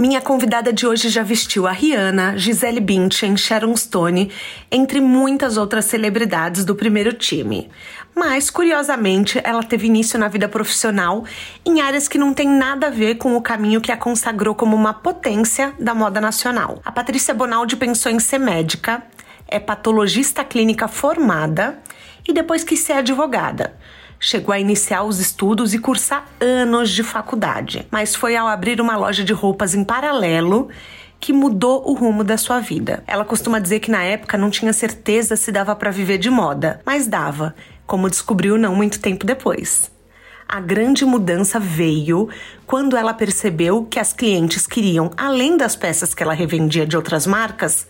Minha convidada de hoje já vestiu a Rihanna, Gisele Bündchen, Sharon Stone, entre muitas outras celebridades do primeiro time. Mas, curiosamente, ela teve início na vida profissional em áreas que não têm nada a ver com o caminho que a consagrou como uma potência da moda nacional. A Patrícia Bonaldi pensou em ser médica, é patologista clínica formada e depois quis ser advogada. Chegou a iniciar os estudos e cursar anos de faculdade, mas foi ao abrir uma loja de roupas em paralelo que mudou o rumo da sua vida. Ela costuma dizer que na época não tinha certeza se dava para viver de moda, mas dava, como descobriu não muito tempo depois. A grande mudança veio quando ela percebeu que as clientes queriam, além das peças que ela revendia de outras marcas,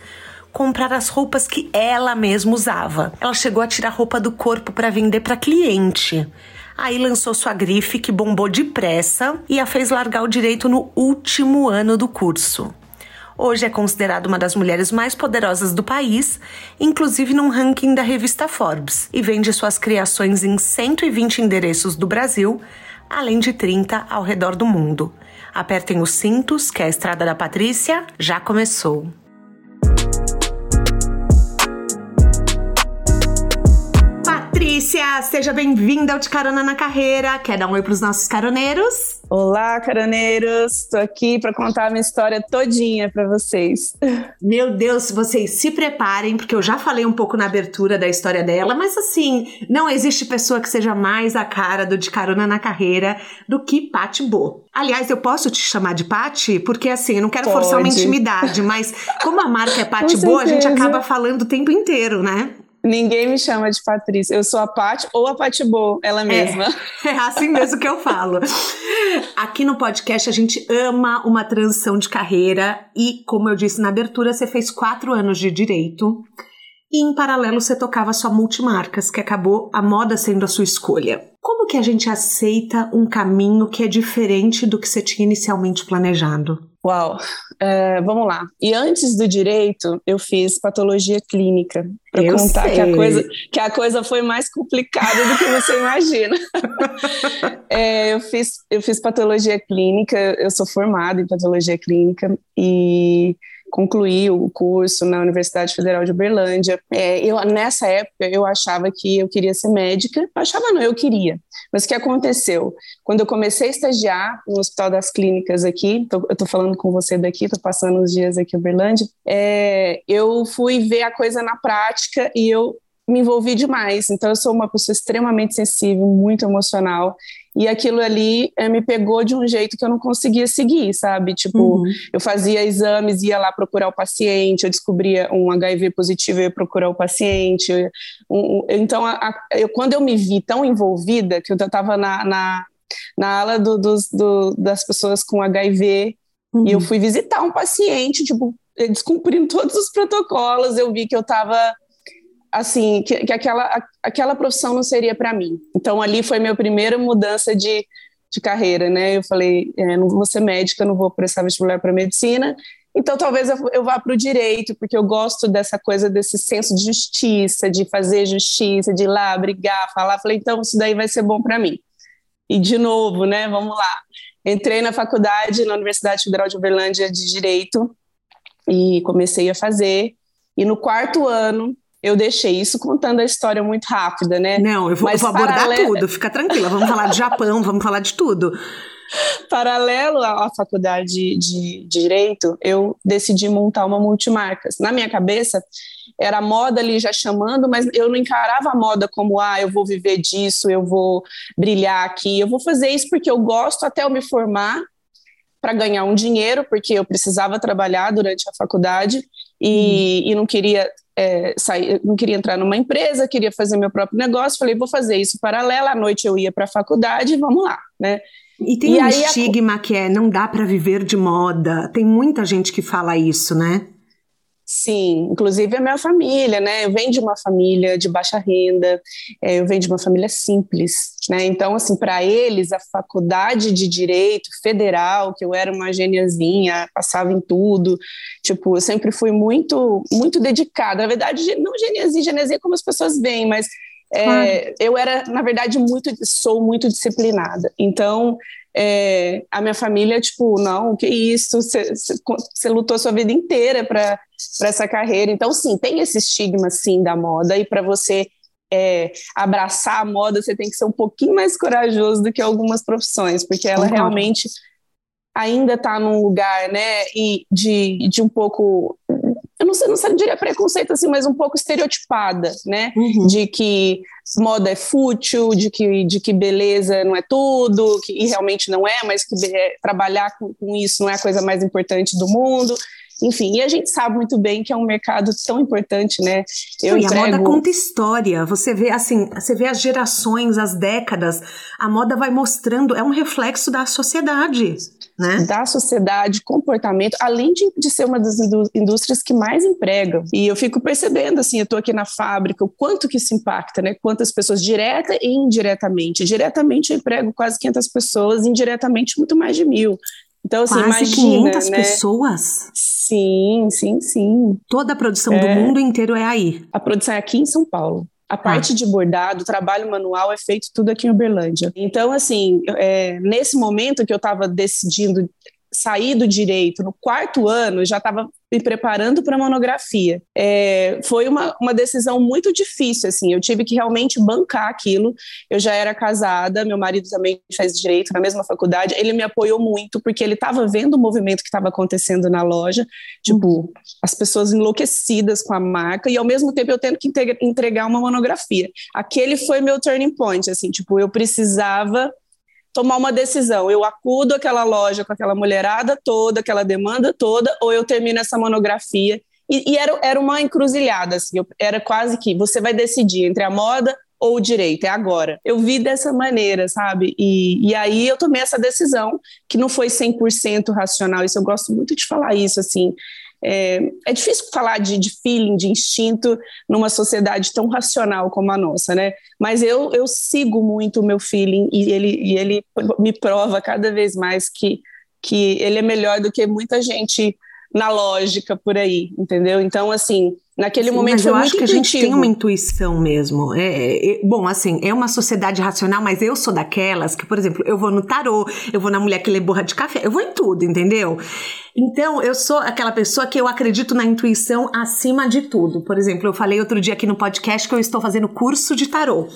comprar as roupas que ela mesma usava. Ela chegou a tirar roupa do corpo para vender para cliente. Aí lançou sua grife que bombou depressa e a fez largar o direito no último ano do curso. Hoje é considerada uma das mulheres mais poderosas do país, inclusive num ranking da revista Forbes, e vende suas criações em 120 endereços do Brasil, além de 30 ao redor do mundo. Apertem os cintos, que a Estrada da Patrícia já começou. Patrícia, seja bem-vinda ao De Carona na Carreira. Quer dar um oi para os nossos caroneiros? Olá, caroneiros. Estou aqui para contar a minha história todinha para vocês. Meu Deus, vocês se preparem, porque eu já falei um pouco na abertura da história dela, mas assim, não existe pessoa que seja mais a cara do De Carona na Carreira do que Pati Bo. Aliás, eu posso te chamar de Pati? Porque assim, eu não quero Pode. forçar uma intimidade, mas como a marca é Pati Bo, a gente acaba falando o tempo inteiro, né? Ninguém me chama de Patrícia. Eu sou a Pat ou a Patibô, ela mesma. É, é assim mesmo que eu falo. Aqui no podcast a gente ama uma transição de carreira e, como eu disse na abertura, você fez quatro anos de direito e em paralelo você tocava só multimarcas, que acabou a moda sendo a sua escolha. Como que a gente aceita um caminho que é diferente do que você tinha inicialmente planejado? Uau, é, vamos lá. E antes do direito, eu fiz patologia clínica para contar sei. que a coisa que a coisa foi mais complicada do que você imagina. é, eu fiz eu fiz patologia clínica, eu sou formada em patologia clínica e concluí o curso na Universidade Federal de Uberlândia. É, eu nessa época eu achava que eu queria ser médica. Eu achava não, eu queria. Mas o que aconteceu? Quando eu comecei a estagiar no Hospital das Clínicas aqui, tô, eu estou falando com você daqui, estou passando os dias aqui em Uberlândia, é, eu fui ver a coisa na prática e eu me envolvi demais. Então, eu sou uma pessoa extremamente sensível, muito emocional. E aquilo ali é, me pegou de um jeito que eu não conseguia seguir, sabe? Tipo, uhum. eu fazia exames, ia lá procurar o paciente, eu descobria um HIV positivo, eu ia procurar o paciente. Um, então, a, a, eu, quando eu me vi tão envolvida, que eu estava na, na, na ala do, dos, do, das pessoas com HIV, uhum. e eu fui visitar um paciente, tipo, descumprindo todos os protocolos, eu vi que eu estava assim, que, que aquela, aquela profissão não seria para mim. Então, ali foi minha primeira mudança de, de carreira, né? Eu falei, é, não vou ser médica, não vou prestar vestibular para medicina, então talvez eu, eu vá para o direito, porque eu gosto dessa coisa, desse senso de justiça, de fazer justiça, de ir lá brigar, falar. Falei, então isso daí vai ser bom para mim. E de novo, né? Vamos lá. Entrei na faculdade, na Universidade Federal de Uberlândia de Direito, e comecei a fazer. E no quarto ano, eu deixei isso contando a história muito rápida, né? Não, eu vou, eu vou abordar paralelo... tudo, fica tranquila. Vamos falar de Japão, vamos falar de tudo. Paralelo à faculdade de direito, eu decidi montar uma multimarcas. Na minha cabeça, era a moda ali já chamando, mas eu não encarava a moda como, ah, eu vou viver disso, eu vou brilhar aqui. Eu vou fazer isso porque eu gosto até eu me formar para ganhar um dinheiro, porque eu precisava trabalhar durante a faculdade e, hum. e não queria é, sair, não queria entrar numa empresa, queria fazer meu próprio negócio, falei, vou fazer isso paralelo, à noite eu ia para a faculdade, vamos lá, né? E tem e um estigma a... que é, não dá para viver de moda, tem muita gente que fala isso, né? Sim, inclusive a minha família, né? Eu venho de uma família de baixa renda, é, eu venho de uma família simples, né? Então, assim, para eles, a faculdade de direito federal, que eu era uma geniazinha, passava em tudo, tipo, eu sempre fui muito, muito dedicada. Na verdade, não geniazinha, geniazinha como as pessoas veem, mas é, claro. eu era, na verdade, muito, sou muito disciplinada. Então, é, a minha família, tipo, não, que isso, você lutou a sua vida inteira para essa carreira. Então, sim, tem esse estigma, sim, da moda, e para você é, abraçar a moda, você tem que ser um pouquinho mais corajoso do que algumas profissões, porque ela uhum. realmente ainda está num lugar, né, e de, de um pouco eu não sei, não sei, diria preconceito assim, mas um pouco estereotipada, né? Uhum. De que moda é fútil, de que, de que beleza não é tudo, que, e realmente não é, mas que é, trabalhar com, com isso não é a coisa mais importante do mundo. Enfim, e a gente sabe muito bem que é um mercado tão importante, né? Eu e entrego... a moda conta história. Você vê assim, você vê as gerações, as décadas. A moda vai mostrando, é um reflexo da sociedade. Né? da sociedade, comportamento, além de, de, ser uma das indústrias que mais empregam. E eu fico percebendo, assim, eu estou aqui na fábrica, o quanto que isso impacta, né? Quantas pessoas, direta e indiretamente. Diretamente eu emprego quase 500 pessoas, indiretamente muito mais de mil. Então, assim, Quase imagina, 500 né? pessoas? Sim, sim, sim. Toda a produção é, do mundo inteiro é aí? A produção é aqui em São Paulo. A tá. parte de bordado, o trabalho manual é feito tudo aqui em Uberlândia. Então, assim, é, nesse momento que eu estava decidindo sair do direito, no quarto ano, já estava me preparando para a monografia. É, foi uma, uma decisão muito difícil, assim, eu tive que realmente bancar aquilo. Eu já era casada, meu marido também faz direito na mesma faculdade, ele me apoiou muito, porque ele estava vendo o movimento que estava acontecendo na loja, tipo, as pessoas enlouquecidas com a marca, e ao mesmo tempo eu tendo que entregar uma monografia. Aquele foi meu turning point, assim, tipo, eu precisava tomar uma decisão. Eu acudo aquela loja com aquela mulherada toda, aquela demanda toda, ou eu termino essa monografia. E, e era, era uma encruzilhada, assim, eu, era quase que você vai decidir entre a moda ou o direito, é agora. Eu vi dessa maneira, sabe? E, e aí eu tomei essa decisão, que não foi 100% racional, isso eu gosto muito de falar isso, assim, é, é difícil falar de, de, feeling, de instinto, numa sociedade tão racional como a nossa, né? Mas eu, eu sigo muito o meu feeling e ele, e ele me prova cada vez mais que, que ele é melhor do que muita gente na lógica por aí, entendeu? Então, assim, Naquele Sim, momento mas eu acho que intuitivo. a gente tem uma intuição mesmo. É, é, bom, assim, é uma sociedade racional, mas eu sou daquelas que, por exemplo, eu vou no tarô, eu vou na mulher que lê borra de café, eu vou em tudo, entendeu? Então, eu sou aquela pessoa que eu acredito na intuição acima de tudo. Por exemplo, eu falei outro dia aqui no podcast que eu estou fazendo curso de tarô.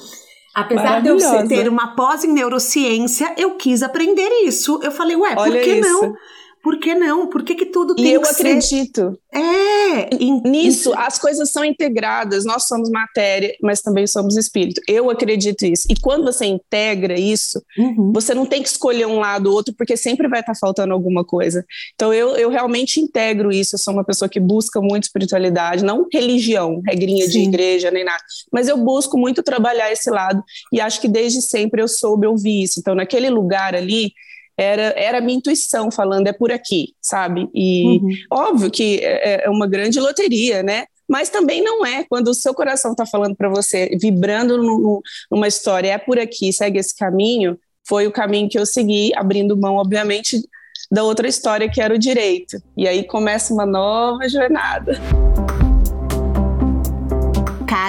Apesar de eu ter uma pós em neurociência, eu quis aprender isso. Eu falei, ué, Olha por que isso. não? Por que não? Por que, que tudo tem e que eu acredito. É. Nisso, as coisas são integradas. Nós somos matéria, mas também somos espírito. Eu acredito isso. E quando você integra isso, uhum. você não tem que escolher um lado ou outro, porque sempre vai estar faltando alguma coisa. Então, eu, eu realmente integro isso. Eu sou uma pessoa que busca muito espiritualidade, não religião, regrinha Sim. de igreja, nem nada. Mas eu busco muito trabalhar esse lado. E acho que desde sempre eu soube ouvir isso. Então, naquele lugar ali, era, era a minha intuição falando, é por aqui, sabe? E uhum. óbvio que é, é, uma grande loteria, né? Mas também não é quando o seu coração está falando para você, vibrando no, numa história, é por aqui, segue esse caminho. Foi o caminho que eu segui, abrindo mão, obviamente, da outra história que era o direito. E aí começa uma nova jornada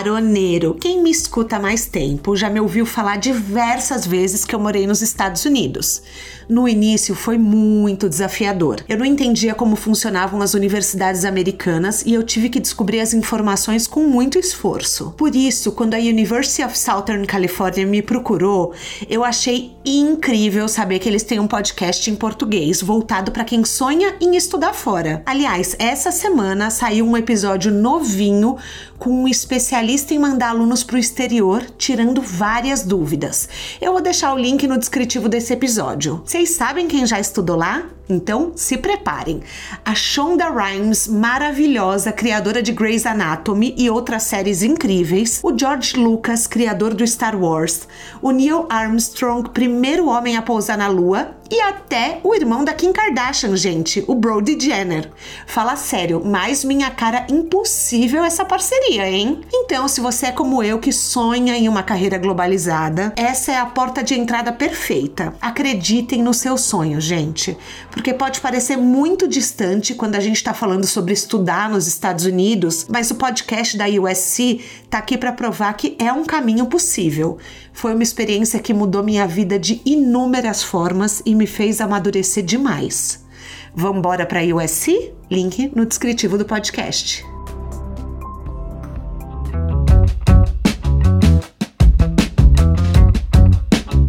caroneiro. Quem me escuta há mais tempo já me ouviu falar diversas vezes que eu morei nos Estados Unidos. No início foi muito desafiador. Eu não entendia como funcionavam as universidades americanas e eu tive que descobrir as informações com muito esforço. Por isso, quando a University of Southern California me procurou, eu achei incrível saber que eles têm um podcast em português voltado para quem sonha em estudar fora. Aliás, essa semana saiu um episódio novinho com um especialista em mandar alunos para o exterior, tirando várias dúvidas. Eu vou deixar o link no descritivo desse episódio. Vocês sabem quem já estudou lá? Então se preparem. A Shonda Rhimes, maravilhosa, criadora de Grey's Anatomy e outras séries incríveis. O George Lucas, criador do Star Wars. O Neil Armstrong, primeiro homem a pousar na Lua e até o irmão da Kim Kardashian, gente, o Brody Jenner. Fala sério, mais minha cara impossível essa parceria, hein? Então, se você é como eu que sonha em uma carreira globalizada, essa é a porta de entrada perfeita. Acreditem no seu sonho, gente, porque pode parecer muito distante quando a gente está falando sobre estudar nos Estados Unidos, mas o podcast da USC tá aqui para provar que é um caminho possível. Foi uma experiência que mudou minha vida de inúmeras formas e me fez amadurecer demais. Vamos embora para a USC? Link no descritivo do podcast.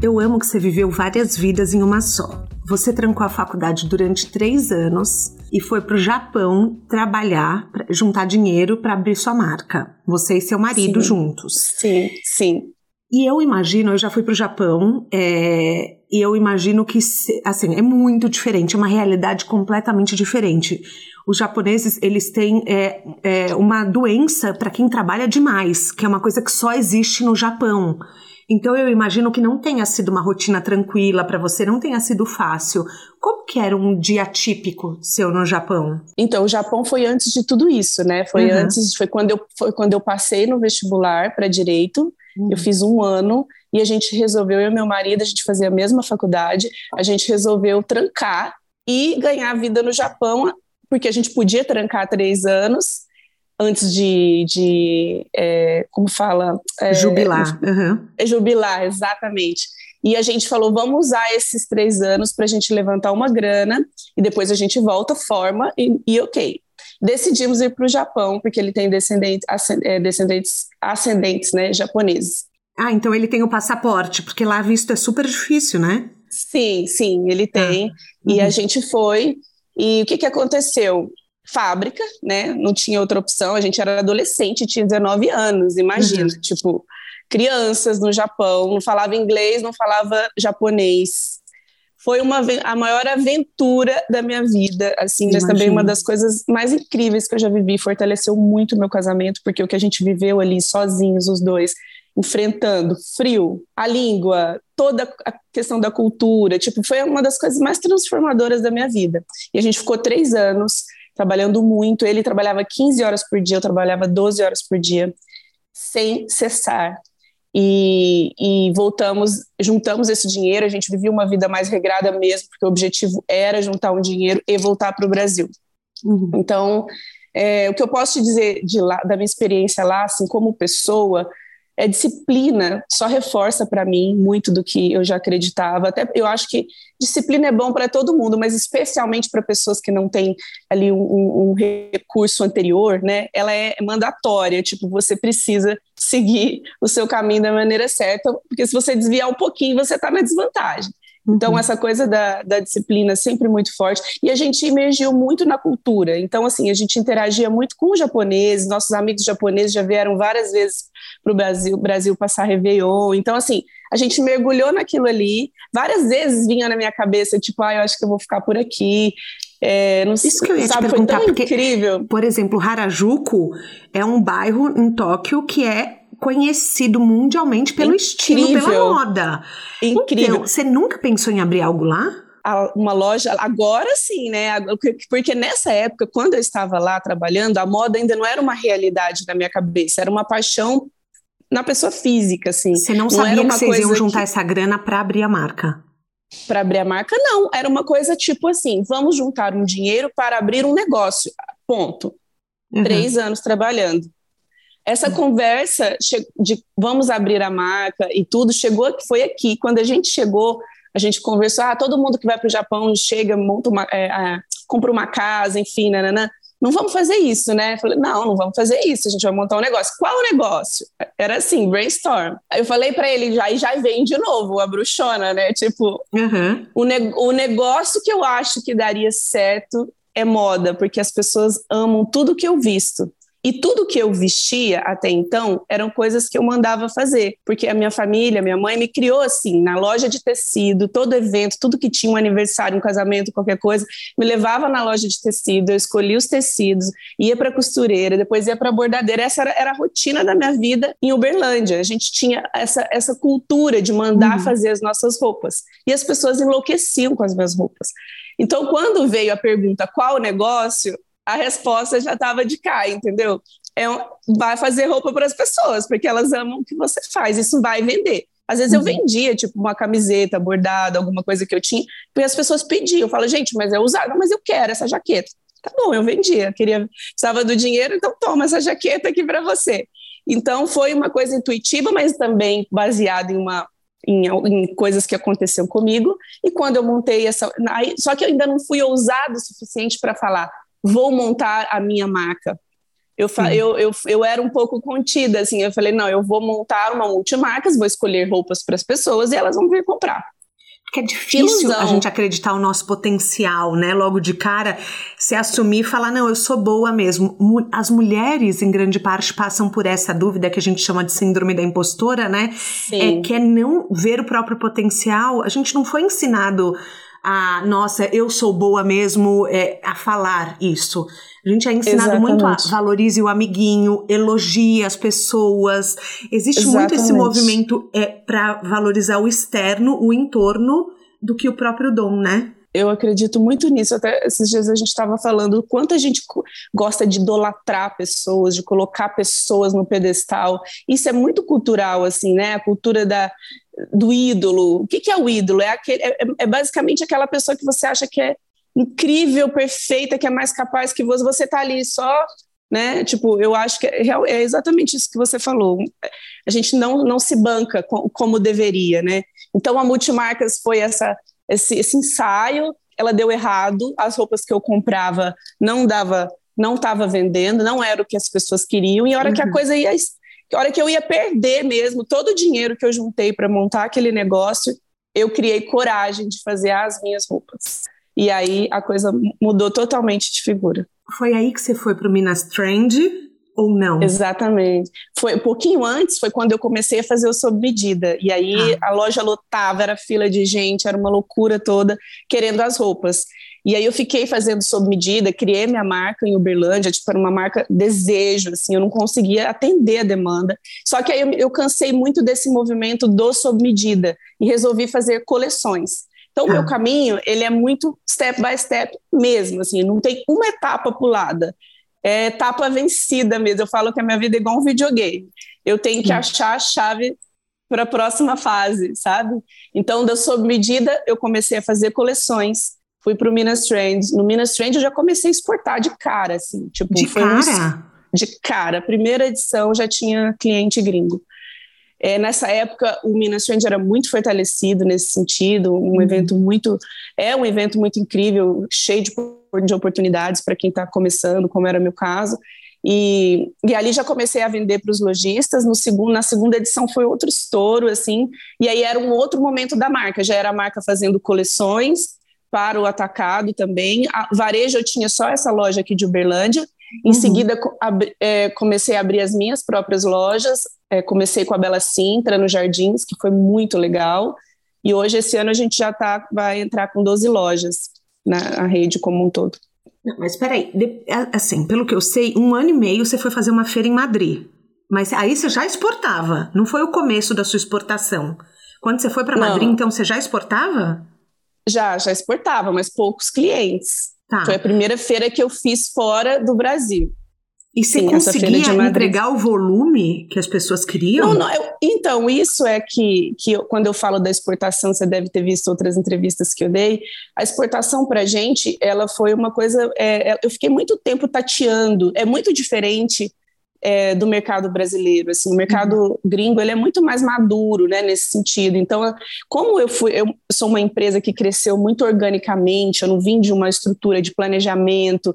Eu amo que você viveu várias vidas em uma só. Você trancou a faculdade durante três anos e foi para o Japão trabalhar, juntar dinheiro para abrir sua marca. Você e seu marido sim. juntos. Sim, sim. E eu imagino, eu já fui para o Japão, é, e eu imagino que, assim, é muito diferente, é uma realidade completamente diferente. Os japoneses, eles têm é, é, uma doença para quem trabalha demais, que é uma coisa que só existe no Japão. Então eu imagino que não tenha sido uma rotina tranquila para você, não tenha sido fácil. Como que era um dia típico seu no Japão? Então, o Japão foi antes de tudo isso, né? Foi uhum. antes, foi quando eu foi quando eu passei no vestibular para direito. Uhum. Eu fiz um ano e a gente resolveu, eu e meu marido, a gente fazia a mesma faculdade, a gente resolveu trancar e ganhar vida no Japão, porque a gente podia trancar três anos antes de, de é, como fala? É, jubilar. Uhum. Jubilar, exatamente. E a gente falou, vamos usar esses três anos para a gente levantar uma grana e depois a gente volta, forma e, e ok. Decidimos ir para o Japão, porque ele tem descendentes, é, descendentes ascendentes né, japoneses. Ah, então ele tem o passaporte, porque lá visto é super difícil, né? Sim, sim, ele tem. Ah, uhum. E a gente foi. E o que, que aconteceu? Fábrica, né? Não tinha outra opção. A gente era adolescente, tinha 19 anos, imagina. Uhum. Tipo, crianças no Japão, não falava inglês, não falava japonês foi uma a maior aventura da minha vida, assim, mas também uma das coisas mais incríveis que eu já vivi, fortaleceu muito o meu casamento, porque o que a gente viveu ali sozinhos os dois, enfrentando frio, a língua, toda a questão da cultura, tipo, foi uma das coisas mais transformadoras da minha vida. E a gente ficou três anos trabalhando muito, ele trabalhava 15 horas por dia, eu trabalhava 12 horas por dia, sem cessar e, e, voltamos, juntamos esse dinheiro, a gente vivia uma vida mais regrada mesmo, porque o objetivo era juntar um dinheiro e voltar para o Brasil. Uhum. Então, é, o que eu posso te dizer de lá, da minha experiência lá, assim, como pessoa, é disciplina só reforça para mim muito do que eu já acreditava. Até eu acho que disciplina é bom para todo mundo, mas especialmente para pessoas que não têm ali um, um, recurso anterior, né? Ela é mandatória, tipo você precisa seguir o seu caminho da maneira certa, porque se você desviar um pouquinho você está na desvantagem. Então, uhum. essa coisa da, da disciplina é sempre muito forte. E a gente emergiu muito na cultura. Então, assim, a gente interagia muito com os japoneses, nossos amigos japoneses já vieram várias vezes para o Brasil, Brasil passar Réveillon. Então, assim, a gente mergulhou naquilo ali. Várias vezes vinha na minha cabeça, tipo, ah, eu acho que eu vou ficar por aqui. É, não Isso que eu ia sabe, te perguntar, porque, incrível. Por exemplo, Harajuku é um bairro em Tóquio que é conhecido mundialmente pelo Incrível. estilo, pela moda. Incrível. Então, você nunca pensou em abrir algo lá? uma loja, agora sim, né? Porque nessa época, quando eu estava lá trabalhando, a moda ainda não era uma realidade na minha cabeça, era uma paixão na pessoa física, assim. Você não, não sabia que vocês iam juntar que... essa grana para abrir a marca? Para abrir a marca, não. Era uma coisa tipo assim: vamos juntar um dinheiro para abrir um negócio. Ponto. Uhum. Três anos trabalhando. Essa conversa de vamos abrir a marca e tudo chegou, foi aqui. Quando a gente chegou, a gente conversou, ah, todo mundo que vai para o Japão chega, monta uma, é, é, compra uma casa, enfim, nananã. Não vamos fazer isso, né? Eu falei, não, não vamos fazer isso, a gente vai montar um negócio. Qual o negócio? Era assim, brainstorm. Aí eu falei para ele, já, e já vem de novo a bruxona, né? Tipo, uhum. o, ne o negócio que eu acho que daria certo é moda, porque as pessoas amam tudo que eu visto. E tudo que eu vestia até então eram coisas que eu mandava fazer, porque a minha família, minha mãe me criou assim, na loja de tecido, todo evento, tudo que tinha um aniversário, um casamento, qualquer coisa, me levava na loja de tecido, eu escolhia os tecidos, ia para costureira, depois ia para bordadeira. Essa era, era, a rotina da minha vida em Uberlândia. A gente tinha essa, essa cultura de mandar uhum. fazer as nossas roupas. E as pessoas enlouqueciam com as minhas roupas. Então, quando veio a pergunta qual negócio, a resposta já estava de cá, entendeu? É um, vai fazer roupa para as pessoas, porque elas amam o que você faz, isso vai vender. Às vezes uhum. eu vendia, tipo, uma camiseta bordada, alguma coisa que eu tinha, porque as pessoas pediam. Eu falo, gente, mas é usada, mas eu quero essa jaqueta. Tá bom, eu vendia, queria, precisava do dinheiro, então toma essa jaqueta aqui para você. Então foi uma coisa intuitiva, mas também baseada em uma em, em, coisas que aconteceram comigo. E quando eu montei essa, aí, só que eu ainda não fui ousado o suficiente para falar, vou montar a minha marca. Eu, eu, eu, eu era um pouco contida, assim, eu falei, não, eu vou montar uma multimarcas, vou escolher roupas para as pessoas e elas vão vir comprar. Porque é difícil Ilusão. a gente acreditar o nosso potencial, né? Logo de cara, se assumir e falar, não, eu sou boa mesmo. As mulheres, em grande parte, passam por essa dúvida que a gente chama de síndrome da impostora, né? Sim. É, que é não ver o próprio potencial. A gente não foi ensinado a, nossa, eu sou boa mesmo é, a falar isso. A gente é ensinado Exatamente. muito a valorize o amiguinho, elogie as pessoas. Existe Exatamente. muito esse movimento é, para valorizar o externo, o entorno, do que o próprio dom, né? Eu acredito muito nisso. Até esses dias a gente estava falando o quanto a gente gosta de idolatrar pessoas, de colocar pessoas no pedestal. Isso é muito cultural, assim, né? A cultura da, do ídolo. O que, que é o ídolo? É, aquele, é, é, basicamente aquela pessoa que você acha que é incrível, perfeita, que é mais capaz que você. Você está ali só, né? Tipo, eu acho que é, é, exatamente isso que você falou. A gente não, não se banca com, como deveria, né? Então a Multimarcas foi essa, esse, esse ensaio. Ela deu errado. As roupas que eu comprava não dava não estava vendendo, não era o que as pessoas queriam, e a hora uhum. que a uhum. coisa ia a hora que eu ia perder mesmo todo o dinheiro que eu juntei para montar aquele negócio, eu criei coragem de fazer as minhas roupas. E aí a coisa mudou totalmente de figura. Foi aí que você foi para o Minas Trend ou não? Exatamente. Foi um pouquinho antes, foi quando eu comecei a fazer o sob medida. E aí ah. a loja lotava, era fila de gente, era uma loucura toda, querendo as roupas. E aí eu fiquei fazendo sob medida, criei minha marca em Uberlândia, tipo, era uma marca desejo, assim, eu não conseguia atender a demanda. Só que aí eu, eu cansei muito desse movimento do sob medida e resolvi fazer coleções. Então, o ah. meu caminho, ele é muito step by step mesmo, assim, não tem uma etapa pulada. É etapa vencida mesmo. Eu falo que a minha vida é igual um videogame. Eu tenho que achar a chave para a próxima fase, sabe? Então, da sob medida, eu comecei a fazer coleções fui para o Minas Trend. No Minas Trend eu já comecei a exportar de cara, assim. Tipo, de cara? Um, de cara. Primeira edição já tinha cliente gringo. É, nessa época, o Minas Trend era muito fortalecido nesse sentido, um uhum. evento muito. É um evento muito incrível, cheio de, de oportunidades para quem está começando, como era meu caso. E, e ali já comecei a vender para os lojistas. No segundo, na segunda edição foi outro estouro, assim. E aí era um outro momento da marca. Já era a marca fazendo coleções, para o atacado também. A varejo eu tinha só essa loja aqui de Uberlândia. Em uhum. seguida, é, comecei a abrir as minhas próprias lojas. É, comecei com a Bela Sintra, no Jardins, que foi muito legal. E hoje, esse ano, a gente já tá, vai entrar com 12 lojas na rede como um todo. Não, mas peraí, assim, pelo que eu sei, um ano e meio você foi fazer uma feira em Madrid. Mas aí você já exportava, não foi o começo da sua exportação. Quando você foi para Madrid, então você já exportava? Já, já exportava, mas poucos clientes. Tá. Foi a primeira feira que eu fiz fora do Brasil. E você Sim, conseguia entregar o volume que as pessoas queriam? Não, não. Eu, então, isso é que, que eu, quando eu falo da exportação, você deve ter visto outras entrevistas que eu dei. A exportação para a gente, ela foi uma coisa. É, é, eu fiquei muito tempo tateando. É muito diferente é, do mercado brasileiro. Assim, o mercado uhum. gringo ele é muito mais maduro, né, nesse sentido. Então, como eu fui, eu sou uma empresa que cresceu muito organicamente. Eu não vim de uma estrutura de planejamento.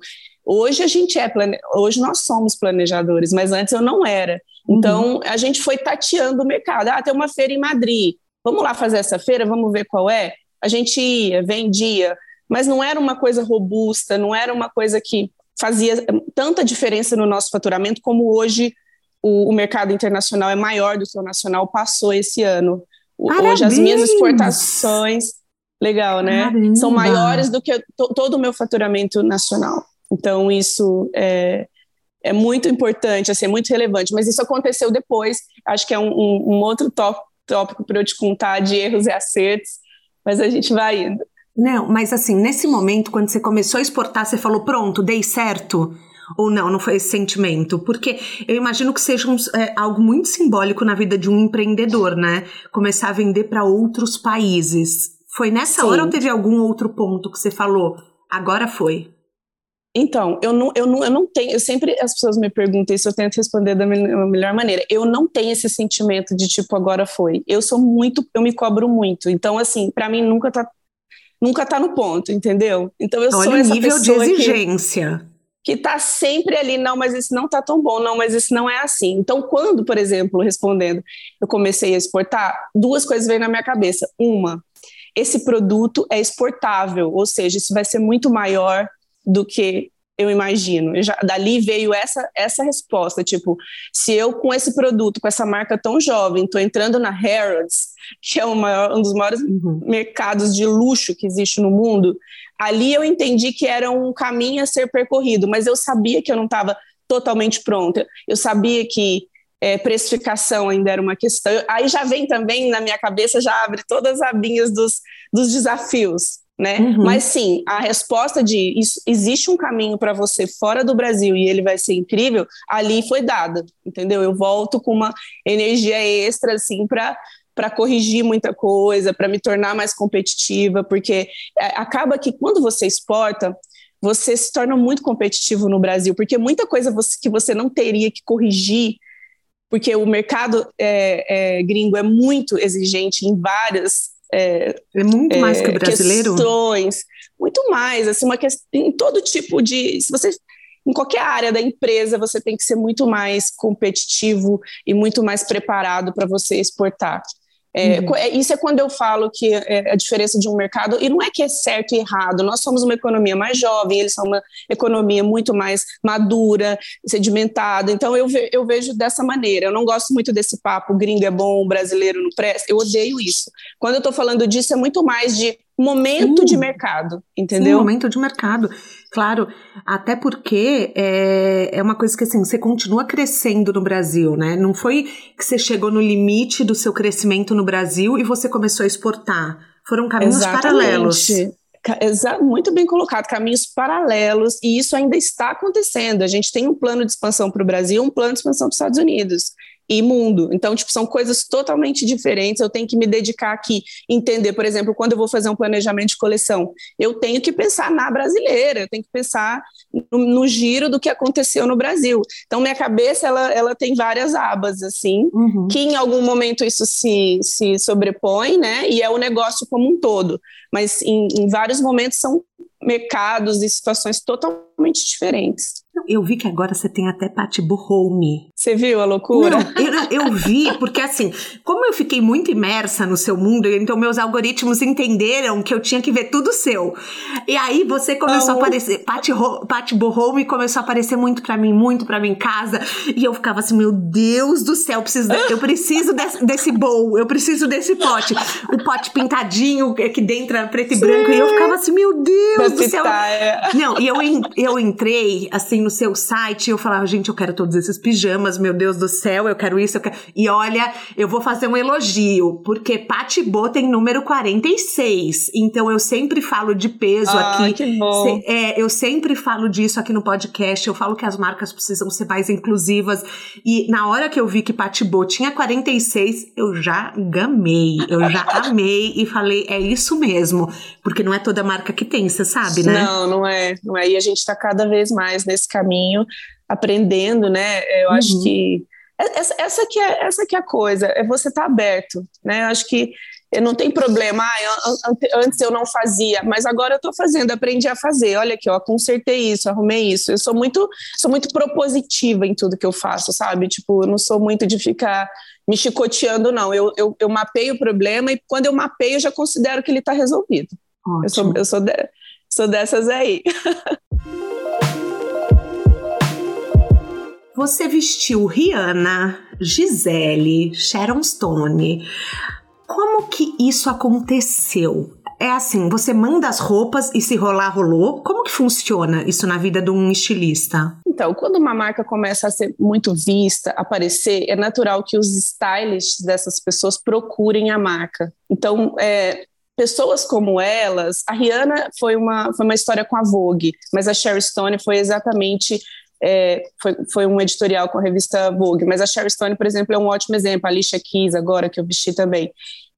Hoje a gente é plane... hoje nós somos planejadores, mas antes eu não era. Então uhum. a gente foi tateando o mercado. Ah, tem uma feira em Madrid. Vamos lá fazer essa feira, vamos ver qual é. A gente ia, vendia, mas não era uma coisa robusta, não era uma coisa que fazia tanta diferença no nosso faturamento como hoje o, o mercado internacional é maior do que o nacional passou esse ano. Parabéns. Hoje as minhas exportações, legal, né? Caramba. São maiores do que to, todo o meu faturamento nacional. Então isso é, é muito importante, assim, é muito relevante. Mas isso aconteceu depois. Acho que é um, um, um outro tópico para eu te contar de erros e acertos. Mas a gente vai indo. Não, mas assim, nesse momento, quando você começou a exportar, você falou, pronto, dei certo? Ou não, não foi esse sentimento? Porque eu imagino que seja um, é, algo muito simbólico na vida de um empreendedor, né? Começar a vender para outros países. Foi nessa Sim. hora ou teve algum outro ponto que você falou? Agora foi. Então, eu não, eu, não, eu não tenho, eu sempre as pessoas me perguntam isso, eu tento responder da melhor maneira. Eu não tenho esse sentimento de tipo, agora foi. Eu sou muito, eu me cobro muito. Então, assim, para mim nunca tá nunca tá no ponto, entendeu? Então eu Olha sou essa nível pessoa de exigência. Que, que tá sempre ali, não, mas isso não tá tão bom, não, mas isso não é assim. Então, quando, por exemplo, respondendo, eu comecei a exportar, duas coisas veio na minha cabeça. Uma, esse produto é exportável, ou seja, isso vai ser muito maior do que eu imagino. Eu já, dali veio essa, essa resposta, tipo, se eu com esse produto, com essa marca tão jovem, estou entrando na Harrods, que é maior, um dos maiores uhum. mercados de luxo que existe no mundo, ali eu entendi que era um caminho a ser percorrido, mas eu sabia que eu não estava totalmente pronta. Eu sabia que é, precificação ainda era uma questão. Aí já vem também na minha cabeça, já abre todas as abinhas dos, dos desafios né? Uhum. Mas sim, a resposta de isso, existe um caminho para você fora do Brasil e ele vai ser incrível, ali foi dada, entendeu? Eu volto com uma energia extra assim para para corrigir muita coisa, para me tornar mais competitiva, porque é, acaba que quando você exporta, você se torna muito competitivo no Brasil, porque muita coisa você, que você não teria que corrigir, porque o mercado é, é, gringo é muito exigente em várias é, é muito é, mais que o brasileiro? Questões, muito mais, assim, uma questão, em todo tipo de, se você em qualquer área da empresa você tem que ser muito mais competitivo e muito mais preparado para você exportar. É, uhum. É, isso é quando eu falo que é a diferença de um mercado, e não é que é certo e errado, nós somos uma economia mais jovem, eles são uma economia muito mais madura, sedimentada, então eu, ve, eu vejo dessa maneira. Eu não gosto muito desse papo gringo é bom, brasileiro não presta, eu odeio isso. Quando eu estou falando disso, é muito mais de momento Sim. de mercado, entendeu? Sim, momento de mercado. Claro, até porque é, é uma coisa que assim, você continua crescendo no Brasil, né? Não foi que você chegou no limite do seu crescimento no Brasil e você começou a exportar. Foram caminhos Exatamente. paralelos. Muito bem colocado, caminhos paralelos, e isso ainda está acontecendo. A gente tem um plano de expansão para o Brasil, um plano de expansão para os Estados Unidos e mundo. Então, tipo, são coisas totalmente diferentes. Eu tenho que me dedicar aqui, entender, por exemplo, quando eu vou fazer um planejamento de coleção, eu tenho que pensar na brasileira, eu tenho que pensar no, no giro do que aconteceu no Brasil. Então, minha cabeça, ela, ela tem várias abas, assim, uhum. que em algum momento isso se, se sobrepõe, né? E é o negócio como um todo. Mas em, em vários momentos são mercados e situações totalmente diferentes. Eu vi que agora você tem até Patibu Home. Você viu a loucura? Não, eu, eu, vi, porque assim, como eu fiquei muito imersa no seu mundo, então meus algoritmos entenderam que eu tinha que ver tudo seu. E aí você começou oh. a aparecer, Patibu Home começou a aparecer muito para mim, muito para mim em casa. E eu ficava assim, meu Deus do céu, eu preciso, de, eu preciso desse, desse bowl, eu preciso desse pote. O pote pintadinho, que dentro era preto e Sim. branco. E eu ficava assim, meu Deus do céu. É. Não, e eu, eu entrei assim no seu site e eu falava, gente, eu quero todos esses pijamas, meu Deus do céu, eu quero isso, eu quero... E olha, eu vou fazer um elogio, porque Patibô tem número 46, então eu sempre falo de peso ah, aqui. Que bom. É, eu sempre falo disso aqui no podcast, eu falo que as marcas precisam ser mais inclusivas, e na hora que eu vi que Patibô tinha 46, eu já gamei, eu já amei e falei, é isso mesmo, porque não é toda marca que tem, você sabe, né? Não, não é, não é, e a gente tá cada vez mais nesse caminho, aprendendo, né? Eu uhum. acho que essa, essa, que é, essa que é a coisa, é você estar tá aberto, né? Eu acho que não tem problema, ah, antes eu não fazia, mas agora eu estou fazendo, aprendi a fazer. Olha aqui, ó, consertei isso, arrumei isso. Eu sou muito, sou muito propositiva em tudo que eu faço, sabe? Tipo, eu não sou muito de ficar me chicoteando, não. Eu, eu, eu mapeio o problema e quando eu mapeio, eu já considero que ele está resolvido. Ótimo. Eu sou, eu sou, de, sou dessas aí. Você vestiu Rihanna, Gisele, Sharon Stone. Como que isso aconteceu? É assim, você manda as roupas e se rolar, rolou? Como que funciona isso na vida de um estilista? Então, quando uma marca começa a ser muito vista, aparecer, é natural que os stylists dessas pessoas procurem a marca. Então, é, pessoas como elas, a Rihanna foi uma, foi uma história com a Vogue, mas a Sherry Stone foi exatamente é, foi, foi um editorial com a revista Vogue, mas a Sherry Stone, por exemplo, é um ótimo exemplo, a Alicia Keys agora, que eu vesti também.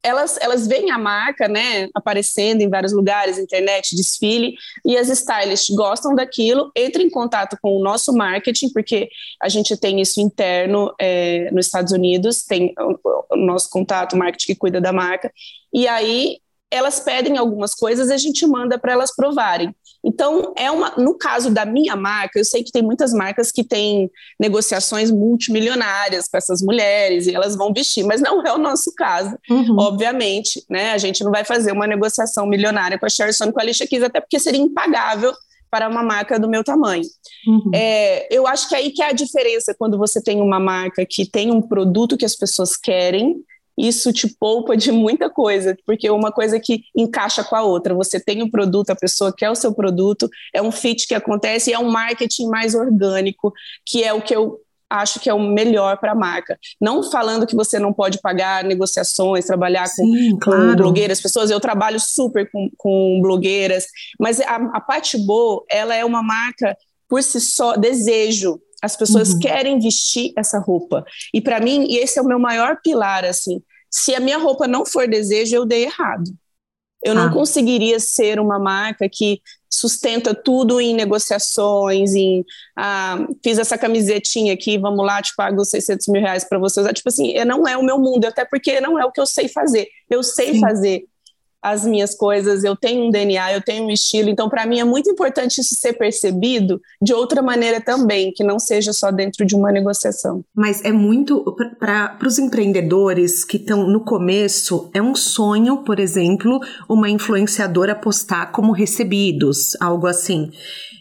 Elas, elas veem a marca, né, aparecendo em vários lugares, internet, desfile, e as stylists gostam daquilo, entram em contato com o nosso marketing, porque a gente tem isso interno é, nos Estados Unidos, tem o, o nosso contato, o marketing que cuida da marca, e aí elas pedem algumas coisas e a gente manda para elas provarem. Então, é uma, no caso da minha marca, eu sei que tem muitas marcas que têm negociações multimilionárias com essas mulheres e elas vão vestir, mas não é o nosso caso, uhum. obviamente, né? A gente não vai fazer uma negociação milionária com a Sherson com a Alicia Keys, até porque seria impagável para uma marca do meu tamanho. Uhum. É, eu acho que aí que é a diferença quando você tem uma marca que tem um produto que as pessoas querem isso te poupa de muita coisa, porque uma coisa que encaixa com a outra. Você tem o produto, a pessoa quer o seu produto, é um fit que acontece e é um marketing mais orgânico, que é o que eu acho que é o melhor para a marca. Não falando que você não pode pagar negociações, trabalhar Sim, com, claro. com, blogueiras, pessoas. Eu trabalho super com, com blogueiras, mas a, a Patibô, ela é uma marca por si só, desejo. As pessoas uhum. querem vestir essa roupa. E para mim, e esse é o meu maior pilar, assim, se a minha roupa não for desejo, eu dei errado. Eu ah. não conseguiria ser uma marca que sustenta tudo em negociações, em ah, fiz essa camisetinha aqui, vamos lá, te pago 600 mil reais para você usar. Tipo assim, não é o meu mundo, até porque não é o que eu sei fazer. Eu sei Sim. fazer as minhas coisas, eu tenho um DNA, eu tenho um estilo, então para mim é muito importante isso ser percebido de outra maneira também, que não seja só dentro de uma negociação. Mas é muito para os empreendedores que estão no começo, é um sonho, por exemplo, uma influenciadora postar como recebidos, algo assim.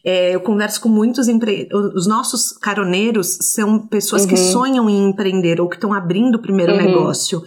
É, eu converso com muitos empre... os nossos caroneiros são pessoas uhum. que sonham em empreender ou que estão abrindo o primeiro uhum. negócio.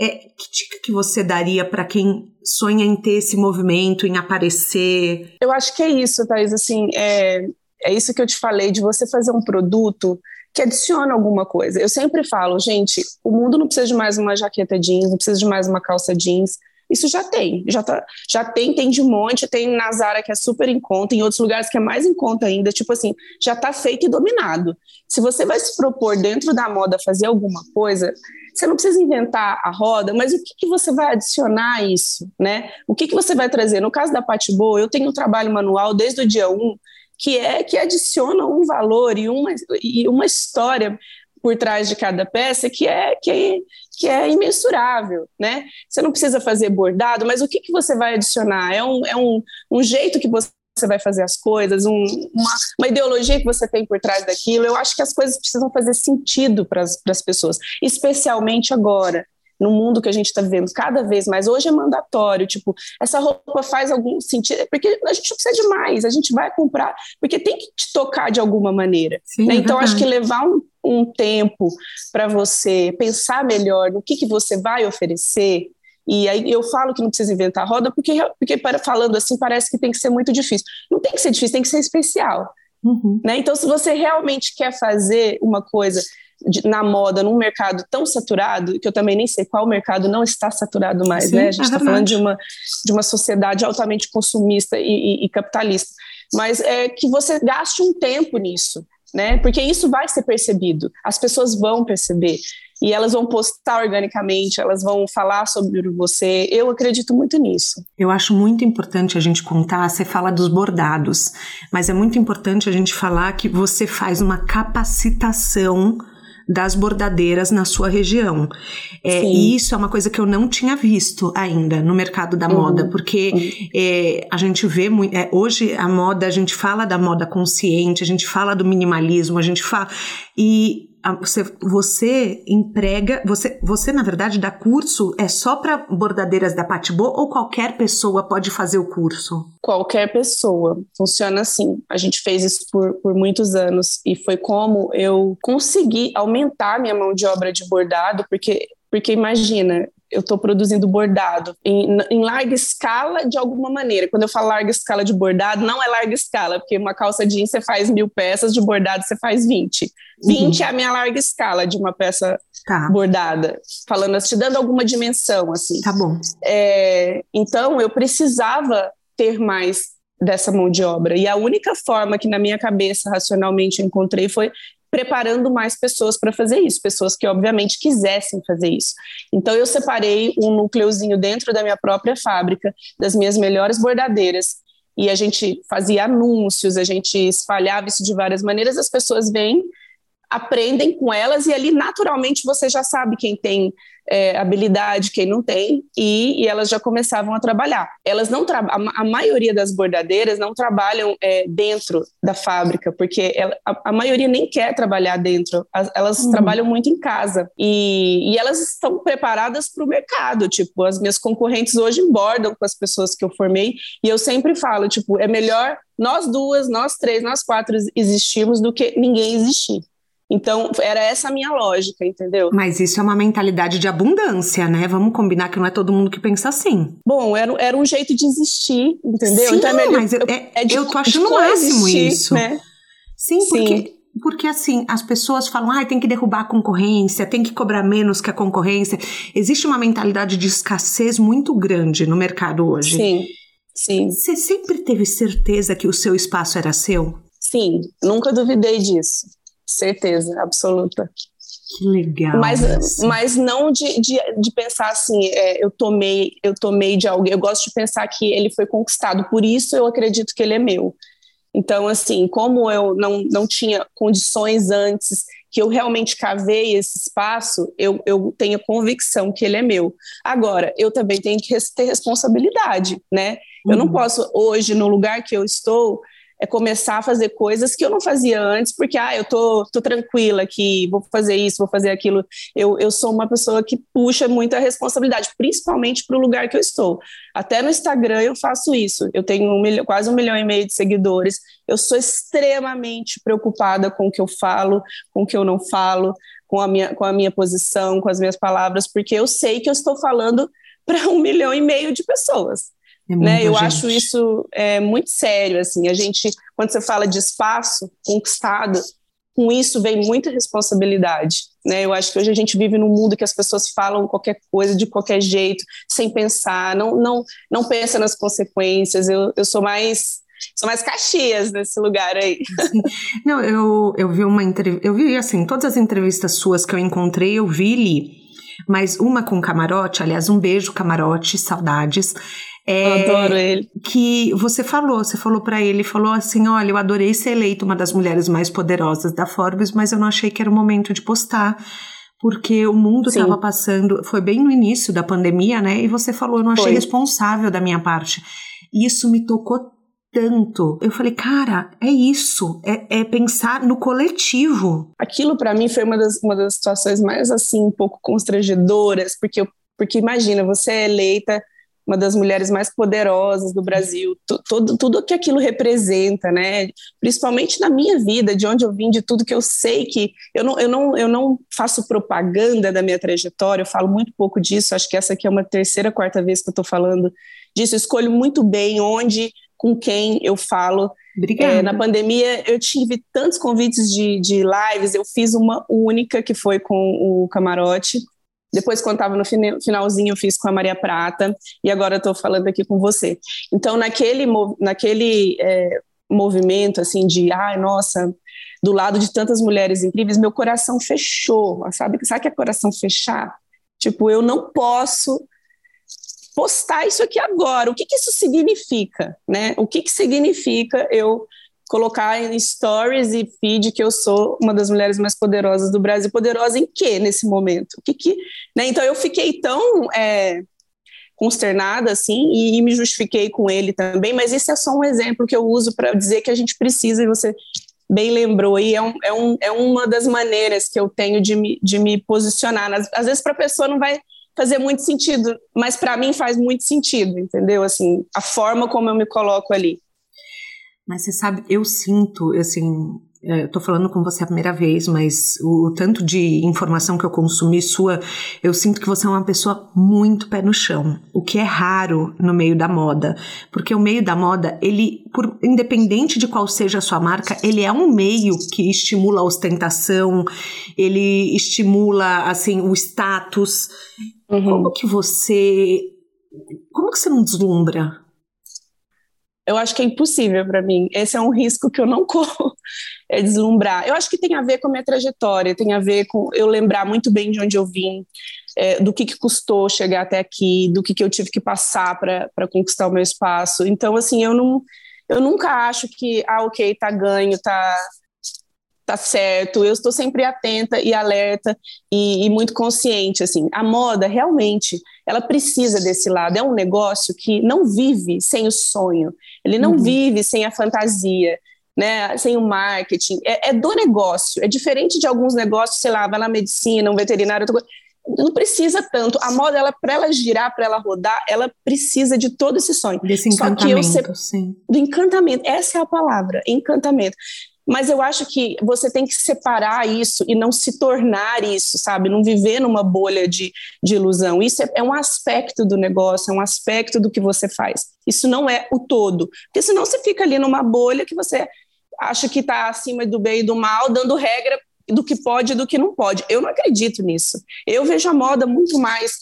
É, que dica que você daria para quem sonha em ter esse movimento, em aparecer? Eu acho que é isso, Thais. Assim, é, é isso que eu te falei, de você fazer um produto que adiciona alguma coisa. Eu sempre falo, gente, o mundo não precisa de mais uma jaqueta jeans, não precisa de mais uma calça jeans. Isso já tem, já, tá, já tem, tem de monte, tem na Zara que é super em conta, em outros lugares que é mais em conta ainda, tipo assim, já está feito e dominado. Se você vai se propor dentro da moda fazer alguma coisa, você não precisa inventar a roda, mas o que, que você vai adicionar a isso, né? O que, que você vai trazer? No caso da Pati Boa, eu tenho um trabalho manual desde o dia 1, que é que adiciona um valor e uma, e uma história por trás de cada peça que é, que é, que é imensurável, né? Você não precisa fazer bordado, mas o que, que você vai adicionar? É um, é um, um jeito que você você vai fazer as coisas, um, uma, uma, ideologia que você tem por trás daquilo. Eu acho que as coisas precisam fazer sentido para as pessoas, especialmente agora. No mundo que a gente está vivendo cada vez mais, hoje é mandatório. Tipo, essa roupa faz algum sentido, porque a gente não precisa de mais, a gente vai comprar, porque tem que te tocar de alguma maneira. Sim, né? Então, é acho que levar um, um tempo para você pensar melhor no que, que você vai oferecer, e aí eu falo que não precisa inventar roda, porque, porque para, falando assim parece que tem que ser muito difícil. Não tem que ser difícil, tem que ser especial. Uhum. Né? Então, se você realmente quer fazer uma coisa de, na moda, num mercado tão saturado, que eu também nem sei qual mercado não está saturado mais, Sim, né? A gente está é falando de uma, de uma sociedade altamente consumista e, e, e capitalista. Mas é que você gaste um tempo nisso, né? Porque isso vai ser percebido, as pessoas vão perceber e elas vão postar organicamente, elas vão falar sobre você. Eu acredito muito nisso. Eu acho muito importante a gente contar, você fala dos bordados, mas é muito importante a gente falar que você faz uma capacitação das bordadeiras na sua região. É, e isso é uma coisa que eu não tinha visto ainda no mercado da uhum. moda, porque uhum. é, a gente vê muito. É, hoje a moda, a gente fala da moda consciente, a gente fala do minimalismo, a gente fala. E você, você emprega, você, você na verdade dá curso é só para bordadeiras da Patibô ou qualquer pessoa pode fazer o curso? Qualquer pessoa, funciona assim. A gente fez isso por, por muitos anos e foi como eu consegui aumentar minha mão de obra de bordado, porque porque imagina, eu estou produzindo bordado em, em, larga escala de alguma maneira. Quando eu falo larga escala de bordado, não é larga escala, porque uma calça jeans você faz mil peças, de bordado você faz 20. 20 uhum. é a minha larga escala de uma peça tá. bordada. Falando assim, te dando alguma dimensão, assim. Tá bom. É, então, eu precisava ter mais dessa mão de obra. E a única forma que na minha cabeça racionalmente encontrei foi preparando mais pessoas para fazer isso, pessoas que obviamente quisessem fazer isso. Então eu separei um núcleozinho dentro da minha própria fábrica das minhas melhores bordadeiras e a gente fazia anúncios, a gente espalhava isso de várias maneiras, as pessoas vêm aprendem com elas e ali naturalmente você já sabe quem tem é, habilidade, quem não tem, e, e, elas já começavam a trabalhar. Elas não a, a maioria das bordadeiras não trabalham é, dentro da fábrica, porque ela, a, a, maioria nem quer trabalhar dentro, as, elas uhum. trabalham muito em casa e, e elas estão preparadas para o mercado. Tipo, as minhas concorrentes hoje bordam com as pessoas que eu formei, e eu sempre falo, tipo, é melhor nós duas, nós três, nós quatro existirmos do que ninguém existir. Então, era essa a minha lógica, entendeu? Mas isso é uma mentalidade de abundância, né? Vamos combinar que não é todo mundo que pensa assim. Bom, era, era um jeito de existir, entendeu? Sim, então, é melhor, mas eu, é, é de, eu tô achando o máximo isso. Né? Sim, Sim, porque porque assim, as pessoas falam, ah, tem que derrubar a concorrência, tem que cobrar menos que a concorrência. Existe uma mentalidade de escassez muito grande no mercado hoje. Sim, sim. Você sempre teve certeza que o seu espaço era seu? Sim, nunca duvidei disso certeza absoluta. Que legal. Mas, mas não de, de, de pensar assim, é, eu tomei, eu tomei de alguém. Eu gosto de pensar que ele foi conquistado, por isso eu acredito que ele é meu. Então, assim, como eu não, não tinha condições antes, que eu realmente cavei esse espaço, eu, eu tenho convicção que ele é meu. Agora, eu também tenho que ter responsabilidade, né? Uhum. Eu não uhum. posso, hoje, no lugar que eu estou, é começar a fazer coisas que eu não fazia antes, porque ah, eu tô, tô tranquila aqui, vou fazer isso, vou fazer aquilo. Eu, eu sou uma pessoa que puxa muita responsabilidade, principalmente para o lugar que eu estou. Até no Instagram eu faço isso. Eu tenho um milho, quase um milhão e meio de seguidores. Eu sou extremamente preocupada com o que eu falo, com o que eu não falo, com a minha, com a minha posição, com as minhas palavras, porque eu sei que eu estou falando para um milhão e meio de pessoas. É né? Eu gente. acho isso é, muito sério, assim, a gente, quando você fala de espaço conquistado, com isso vem muita responsabilidade, né? Eu acho que hoje a gente vive num mundo que as pessoas falam qualquer coisa de qualquer jeito, sem pensar, não não não pensa nas consequências. Eu, eu sou mais sou mais Caxias nesse lugar aí. Não, eu, eu vi uma entrevista, eu vi assim, todas as entrevistas suas que eu encontrei, eu vi li, mas uma com camarote, aliás, um beijo camarote, saudades. É, adoro ele. Que você falou, você falou para ele, falou assim: olha, eu adorei ser eleita uma das mulheres mais poderosas da Forbes, mas eu não achei que era o momento de postar. Porque o mundo estava passando, foi bem no início da pandemia, né? E você falou, eu não achei foi. responsável da minha parte. Isso me tocou tanto. Eu falei, cara, é isso, é, é pensar no coletivo. Aquilo para mim foi uma das, uma das situações mais assim, um pouco constrangedoras, porque, porque imagina, você é eleita uma das mulheres mais poderosas do Brasil, tudo, tudo que aquilo representa, né? Principalmente na minha vida, de onde eu vim, de tudo que eu sei que eu não, eu não, eu não faço propaganda da minha trajetória, eu falo muito pouco disso. Acho que essa aqui é uma terceira, quarta vez que eu estou falando disso. Eu escolho muito bem onde, com quem eu falo. Obrigada. É, na pandemia, eu tive tantos convites de, de lives, eu fiz uma única que foi com o Camarote depois, quando estava no finalzinho, eu fiz com a Maria Prata, e agora estou falando aqui com você. Então, naquele, naquele é, movimento, assim, de, ai, nossa, do lado de tantas mulheres incríveis, meu coração fechou, sabe? Sabe que é coração fechar? Tipo, eu não posso postar isso aqui agora. O que, que isso significa, né? O que, que significa eu colocar em stories e feed que eu sou uma das mulheres mais poderosas do Brasil. Poderosa em quê nesse momento? O que que, né? Então eu fiquei tão é, consternada assim e, e, me justifiquei com ele também, mas esse é só um exemplo que eu uso para dizer que a gente precisa e você bem lembrou, e é, um, é, um, é uma das maneiras que eu tenho de me, de me posicionar. Às, às vezes, para a pessoa não vai fazer muito sentido, mas para mim faz muito sentido, entendeu? Assim, a forma como eu me coloco ali. Mas você sabe, eu sinto, assim, é, eu tô falando com você a primeira vez, mas o, o, tanto de informação que eu consumi sua, eu sinto que você é uma pessoa muito pé no chão, o que é raro no meio da moda, porque o meio da moda, ele, por, independente de qual seja a sua marca, ele é um meio que estimula a ostentação, ele estimula, assim, o status. Uhum. Como que você, como que você não deslumbra? Eu acho que é impossível para mim. Esse é um risco que eu não corro é deslumbrar. Eu acho que tem a ver com a minha trajetória, tem a ver com eu lembrar muito bem de onde eu vim, é, do que, que custou chegar até aqui, do que, que eu tive que passar para conquistar o meu espaço. Então, assim, eu não, eu nunca acho que, ah, ok, tá ganho, tá, tá certo. Eu estou sempre atenta e alerta e, e, muito consciente, assim. A moda, realmente, ela precisa desse lado. É um negócio que não vive sem o sonho. Ele não uhum. vive sem a fantasia né, sem o marketing, é, é, do negócio, é diferente de alguns negócios, sei lá, vai na medicina, um veterinário, não precisa tanto. A moda, ela para ela girar, para ela rodar, ela precisa de todo esse sonho. Desse encantamento, Só que eu, sim. Do encantamento, essa é a palavra, encantamento. Mas eu acho que você tem que separar isso e não se tornar isso, sabe? Não viver numa bolha de, de ilusão. Isso é, é um aspecto do negócio, é um aspecto do que você faz. Isso não é o todo. Porque senão você fica ali numa bolha que você acha que está acima do bem e do mal, dando regra do que pode e do que não pode. Eu não acredito nisso. Eu vejo a moda muito mais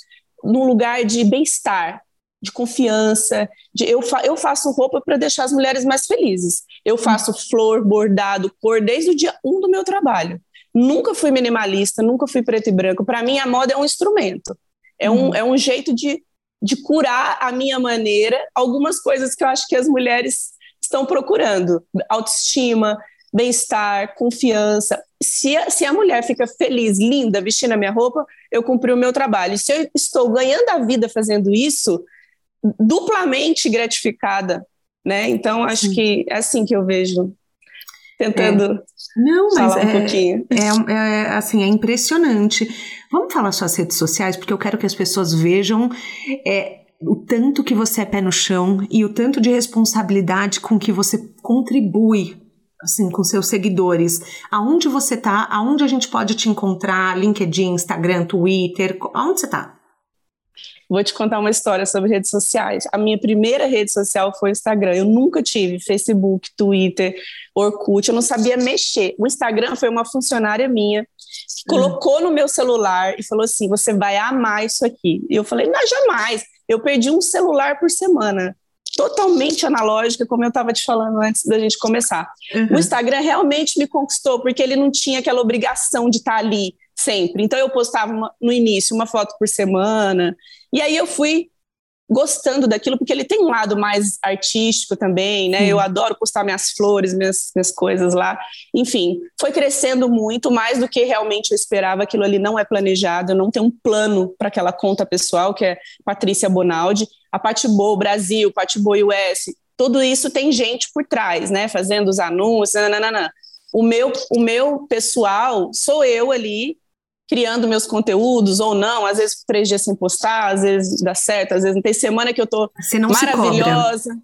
num lugar de bem-estar, de confiança. De, eu, fa, eu faço roupa para deixar as mulheres mais felizes. Eu faço flor, bordado, cor, desde o dia um do meu trabalho. Nunca fui minimalista, nunca fui preto e branco. Para mim, a moda é um instrumento. É um, uhum. é um jeito de, de curar a minha maneira algumas coisas que eu acho que as mulheres estão procurando: autoestima, bem-estar, confiança. Se a, se a mulher fica feliz, linda, vestindo a minha roupa, eu cumpri o meu trabalho. Se eu estou ganhando a vida fazendo isso, duplamente gratificada, né? Então acho que é assim que eu vejo. Tentando é. Não, mas falar um é, pouquinho. É, é, assim, é impressionante. Vamos falar suas redes sociais, porque eu quero que as pessoas vejam é, o tanto que você é pé no chão e o tanto de responsabilidade com que você contribui assim com seus seguidores. Aonde você tá? Aonde a gente pode te encontrar? LinkedIn, Instagram, Twitter? Aonde você tá? Vou te contar uma história sobre redes sociais. A minha primeira rede social foi o Instagram. Eu nunca tive Facebook, Twitter, Orkut. Eu não sabia mexer. O Instagram foi uma funcionária minha que hum. colocou no meu celular e falou assim: "Você vai amar isso aqui". E eu falei: "Não, jamais" eu perdi um celular por semana. Totalmente analógica, como eu estava te falando antes da gente começar. Uhum. O Instagram realmente me conquistou, porque ele não tinha aquela obrigação de estar tá ali sempre. Então eu postava uma, no início uma foto por semana, e aí eu fui gostando daquilo, porque ele tem um lado mais artístico também, né? Hum. Eu adoro postar minhas flores, minhas, minhas coisas lá. Enfim, foi crescendo muito, mais do que realmente eu esperava. Aquilo ali não é planejado, não tenho um plano para aquela conta pessoal, que é Patrícia Bonaldi. A Patibô Brasil, Patibô US, tudo isso tem gente por trás, né? Fazendo os anúncios, nananana. O meu, o meu pessoal sou eu ali criando meus conteúdos ou não, às vezes três dias sem postar, às vezes dá certo, às vezes não tem semana que eu tô maravilhosa.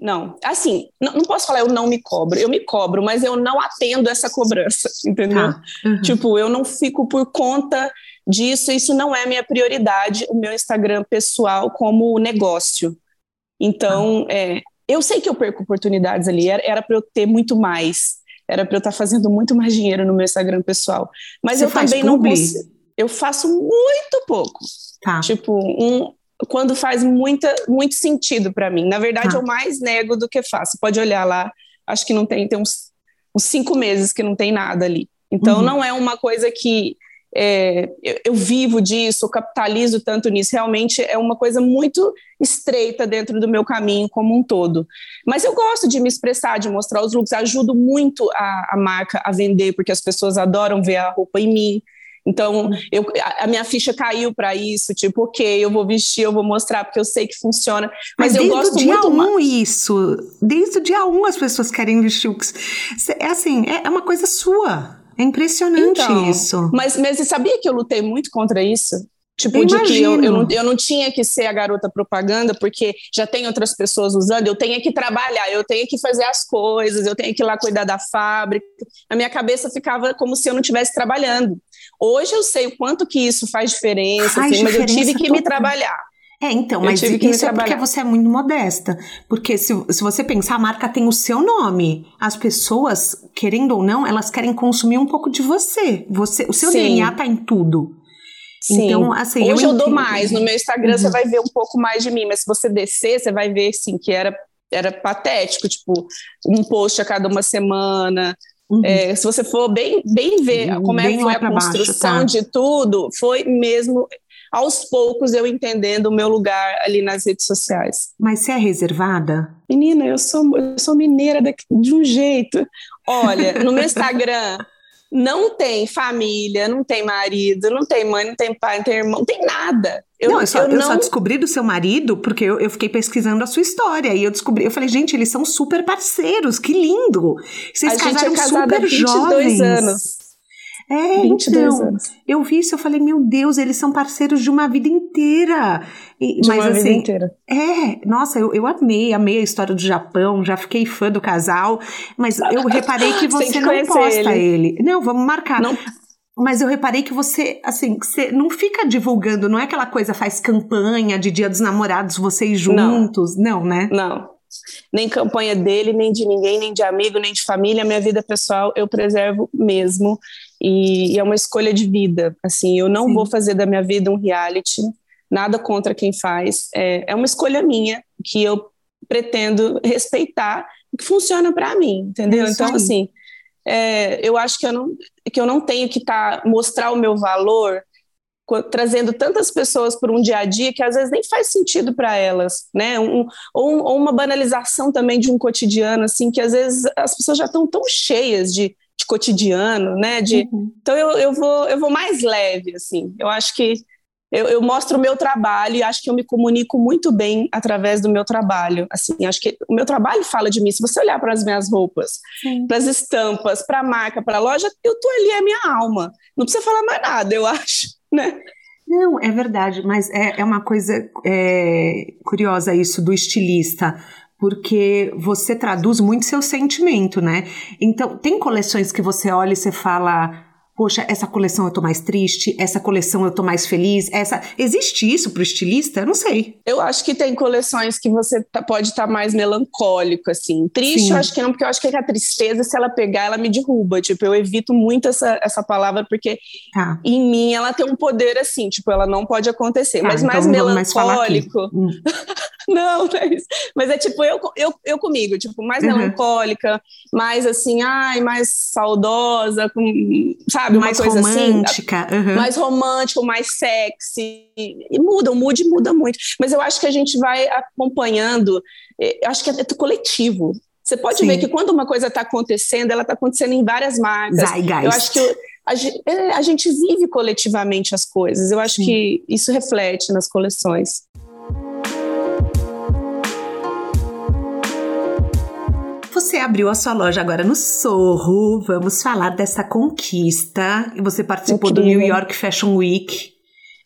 Não, assim, não, não, posso falar eu não me cobro, eu me cobro, mas eu não atendo essa cobrança, entendeu? Ah, uhum. Tipo, eu não fico por conta disso, isso não é minha prioridade, o meu Instagram pessoal como negócio. Então, ah. é, eu sei que eu perco oportunidades ali, era para eu ter muito mais, era para eu estar tá fazendo muito mais dinheiro no meu Instagram pessoal. Mas Você eu também não consigo. Eu faço muito pouco. Tá. Tipo, um, quando faz muita, muito sentido para mim. Na verdade, tá. eu mais nego do que faço. Pode olhar lá, acho que não tem, tem uns, uns cinco meses que não tem nada ali. Então, uhum. não é uma coisa que é, eu, eu, vivo disso, eu capitalizo tanto nisso, realmente é uma coisa muito estreita dentro do meu caminho como um todo. Mas eu gosto de me expressar, de mostrar os looks, ajudo muito a, a marca a vender, porque as pessoas adoram ver a roupa em mim. Então, eu, a minha ficha caiu para isso, tipo, ok, eu vou vestir, eu vou mostrar, porque eu sei que funciona. Mas, mas eu gosto dia muito um mais. isso. Desde o dia um as pessoas querem vestir o. É assim, é, é uma coisa sua. É impressionante então, isso. Mas, mas você sabia que eu lutei muito contra isso? Tipo, eu de imagino. que eu, eu, não, eu não tinha que ser a garota propaganda, porque já tem outras pessoas usando, eu tenho que trabalhar, eu tenho que fazer as coisas, eu tenho que ir lá cuidar da fábrica. A minha cabeça ficava como se eu não estivesse trabalhando. Hoje eu sei o quanto que isso faz diferença, faz assim, diferença mas eu tive que me trabalhar. É, então, mas isso é porque você é muito modesta. Porque se, se você pensar, a marca tem o seu nome. As pessoas, querendo ou não, elas querem consumir um pouco de você. você o seu Sim. DNA tá em tudo. Sim. Então, assim, Hoje eu, eu dou mais. No meu Instagram uhum. você vai ver um pouco mais de mim, mas se você descer, você vai ver, assim, que era, era patético, tipo, um post a cada uma semana. Uhum. É, se você for bem, bem ver uhum, como é que foi a construção baixo, tá? de tudo, foi mesmo aos poucos eu entendendo o meu lugar ali nas redes sociais. Mas você é reservada? Menina, eu sou, eu sou mineira de, de um jeito. Olha, no meu Instagram não tem família, não tem marido, não tem mãe, não tem pai, não tem irmão, não tem nada. Eu, não, eu, só, eu, eu não... só descobri do seu marido porque eu, eu, fiquei pesquisando a sua história e eu descobri, eu falei, gente, eles são super parceiros, que lindo! Vocês a casaram gente é super há 22 jovens. anos. É, então, anos. eu vi isso, eu falei, meu Deus, eles são parceiros de uma vida inteira. E, de mas, uma assim, vida inteira. É, nossa, eu, eu amei, amei a história do Japão, já fiquei fã do casal, mas eu reparei que você não posta ele. ele. Não, vamos marcar. Não. Mas eu reparei que você, assim, você não fica divulgando, não é aquela coisa, faz campanha de Dia dos Namorados, vocês juntos, não, não né? Não, nem campanha dele, nem de ninguém, nem de amigo, nem de família. Minha vida pessoal eu preservo mesmo e, e é uma escolha de vida. Assim, eu não Sim. vou fazer da minha vida um reality. Nada contra quem faz. É, é uma escolha minha que eu pretendo respeitar e que funciona para mim, entendeu? É então, assim, é, eu acho que eu não, que eu não tenho que tá, mostrar o meu valor trazendo tantas pessoas por um dia a dia que às vezes nem faz sentido para elas, né? Um, ou, ou, uma banalização também de um cotidiano, assim, que às vezes as pessoas já estão tão cheias de, de cotidiano, né? De, uhum. Então eu, eu, vou, eu vou mais leve, assim. Eu acho que eu, eu, mostro o meu trabalho e acho que eu me comunico muito bem através do meu trabalho. Assim, acho que o meu trabalho fala de mim. Se você olhar para as minhas roupas, para as estampas, para a marca, para a loja, eu tô ali, é minha alma. Não precisa falar mais nada, eu acho né? Não, é verdade, mas é, é uma coisa é, curiosa isso do estilista, porque você traduz muito seu sentimento, né? Então, tem coleções que você olha e você fala poxa, essa coleção eu tô mais triste, essa coleção eu tô mais feliz, essa existe isso pro estilista? Eu não sei. Eu acho que tem coleções que você tá, pode estar tá mais melancólico assim. Triste, Sim. eu acho que não, porque eu acho que a tristeza se ela pegar, ela me derruba, tipo, eu evito muito essa, essa palavra porque tá. em mim ela tem um poder assim, tipo, ela não pode acontecer, tá, mas então mais melancólico. Mais hum. não, não é isso. Mas é tipo eu, eu, eu comigo, tipo, mais uhum. melancólica, mais assim, ai, mais saudosa, com, sabe? Sabe? Uma mais coisa assim, romântica. assim. Uhum. Mais romântico, mais sexy. E muda, o mood muda muito. Mas eu acho que a gente vai acompanhando, eh, acho que é coletivo. Você pode Sim. ver que quando uma coisa está acontecendo, ela está acontecendo em várias marcas. Zeitgeist. Eu acho que a, é, a, gente vive coletivamente as coisas. Eu acho Sim. que isso reflete nas coleções. Você abriu a sua loja agora no Sorro. Vamos falar dessa conquista. Você participou do New York Fashion Week.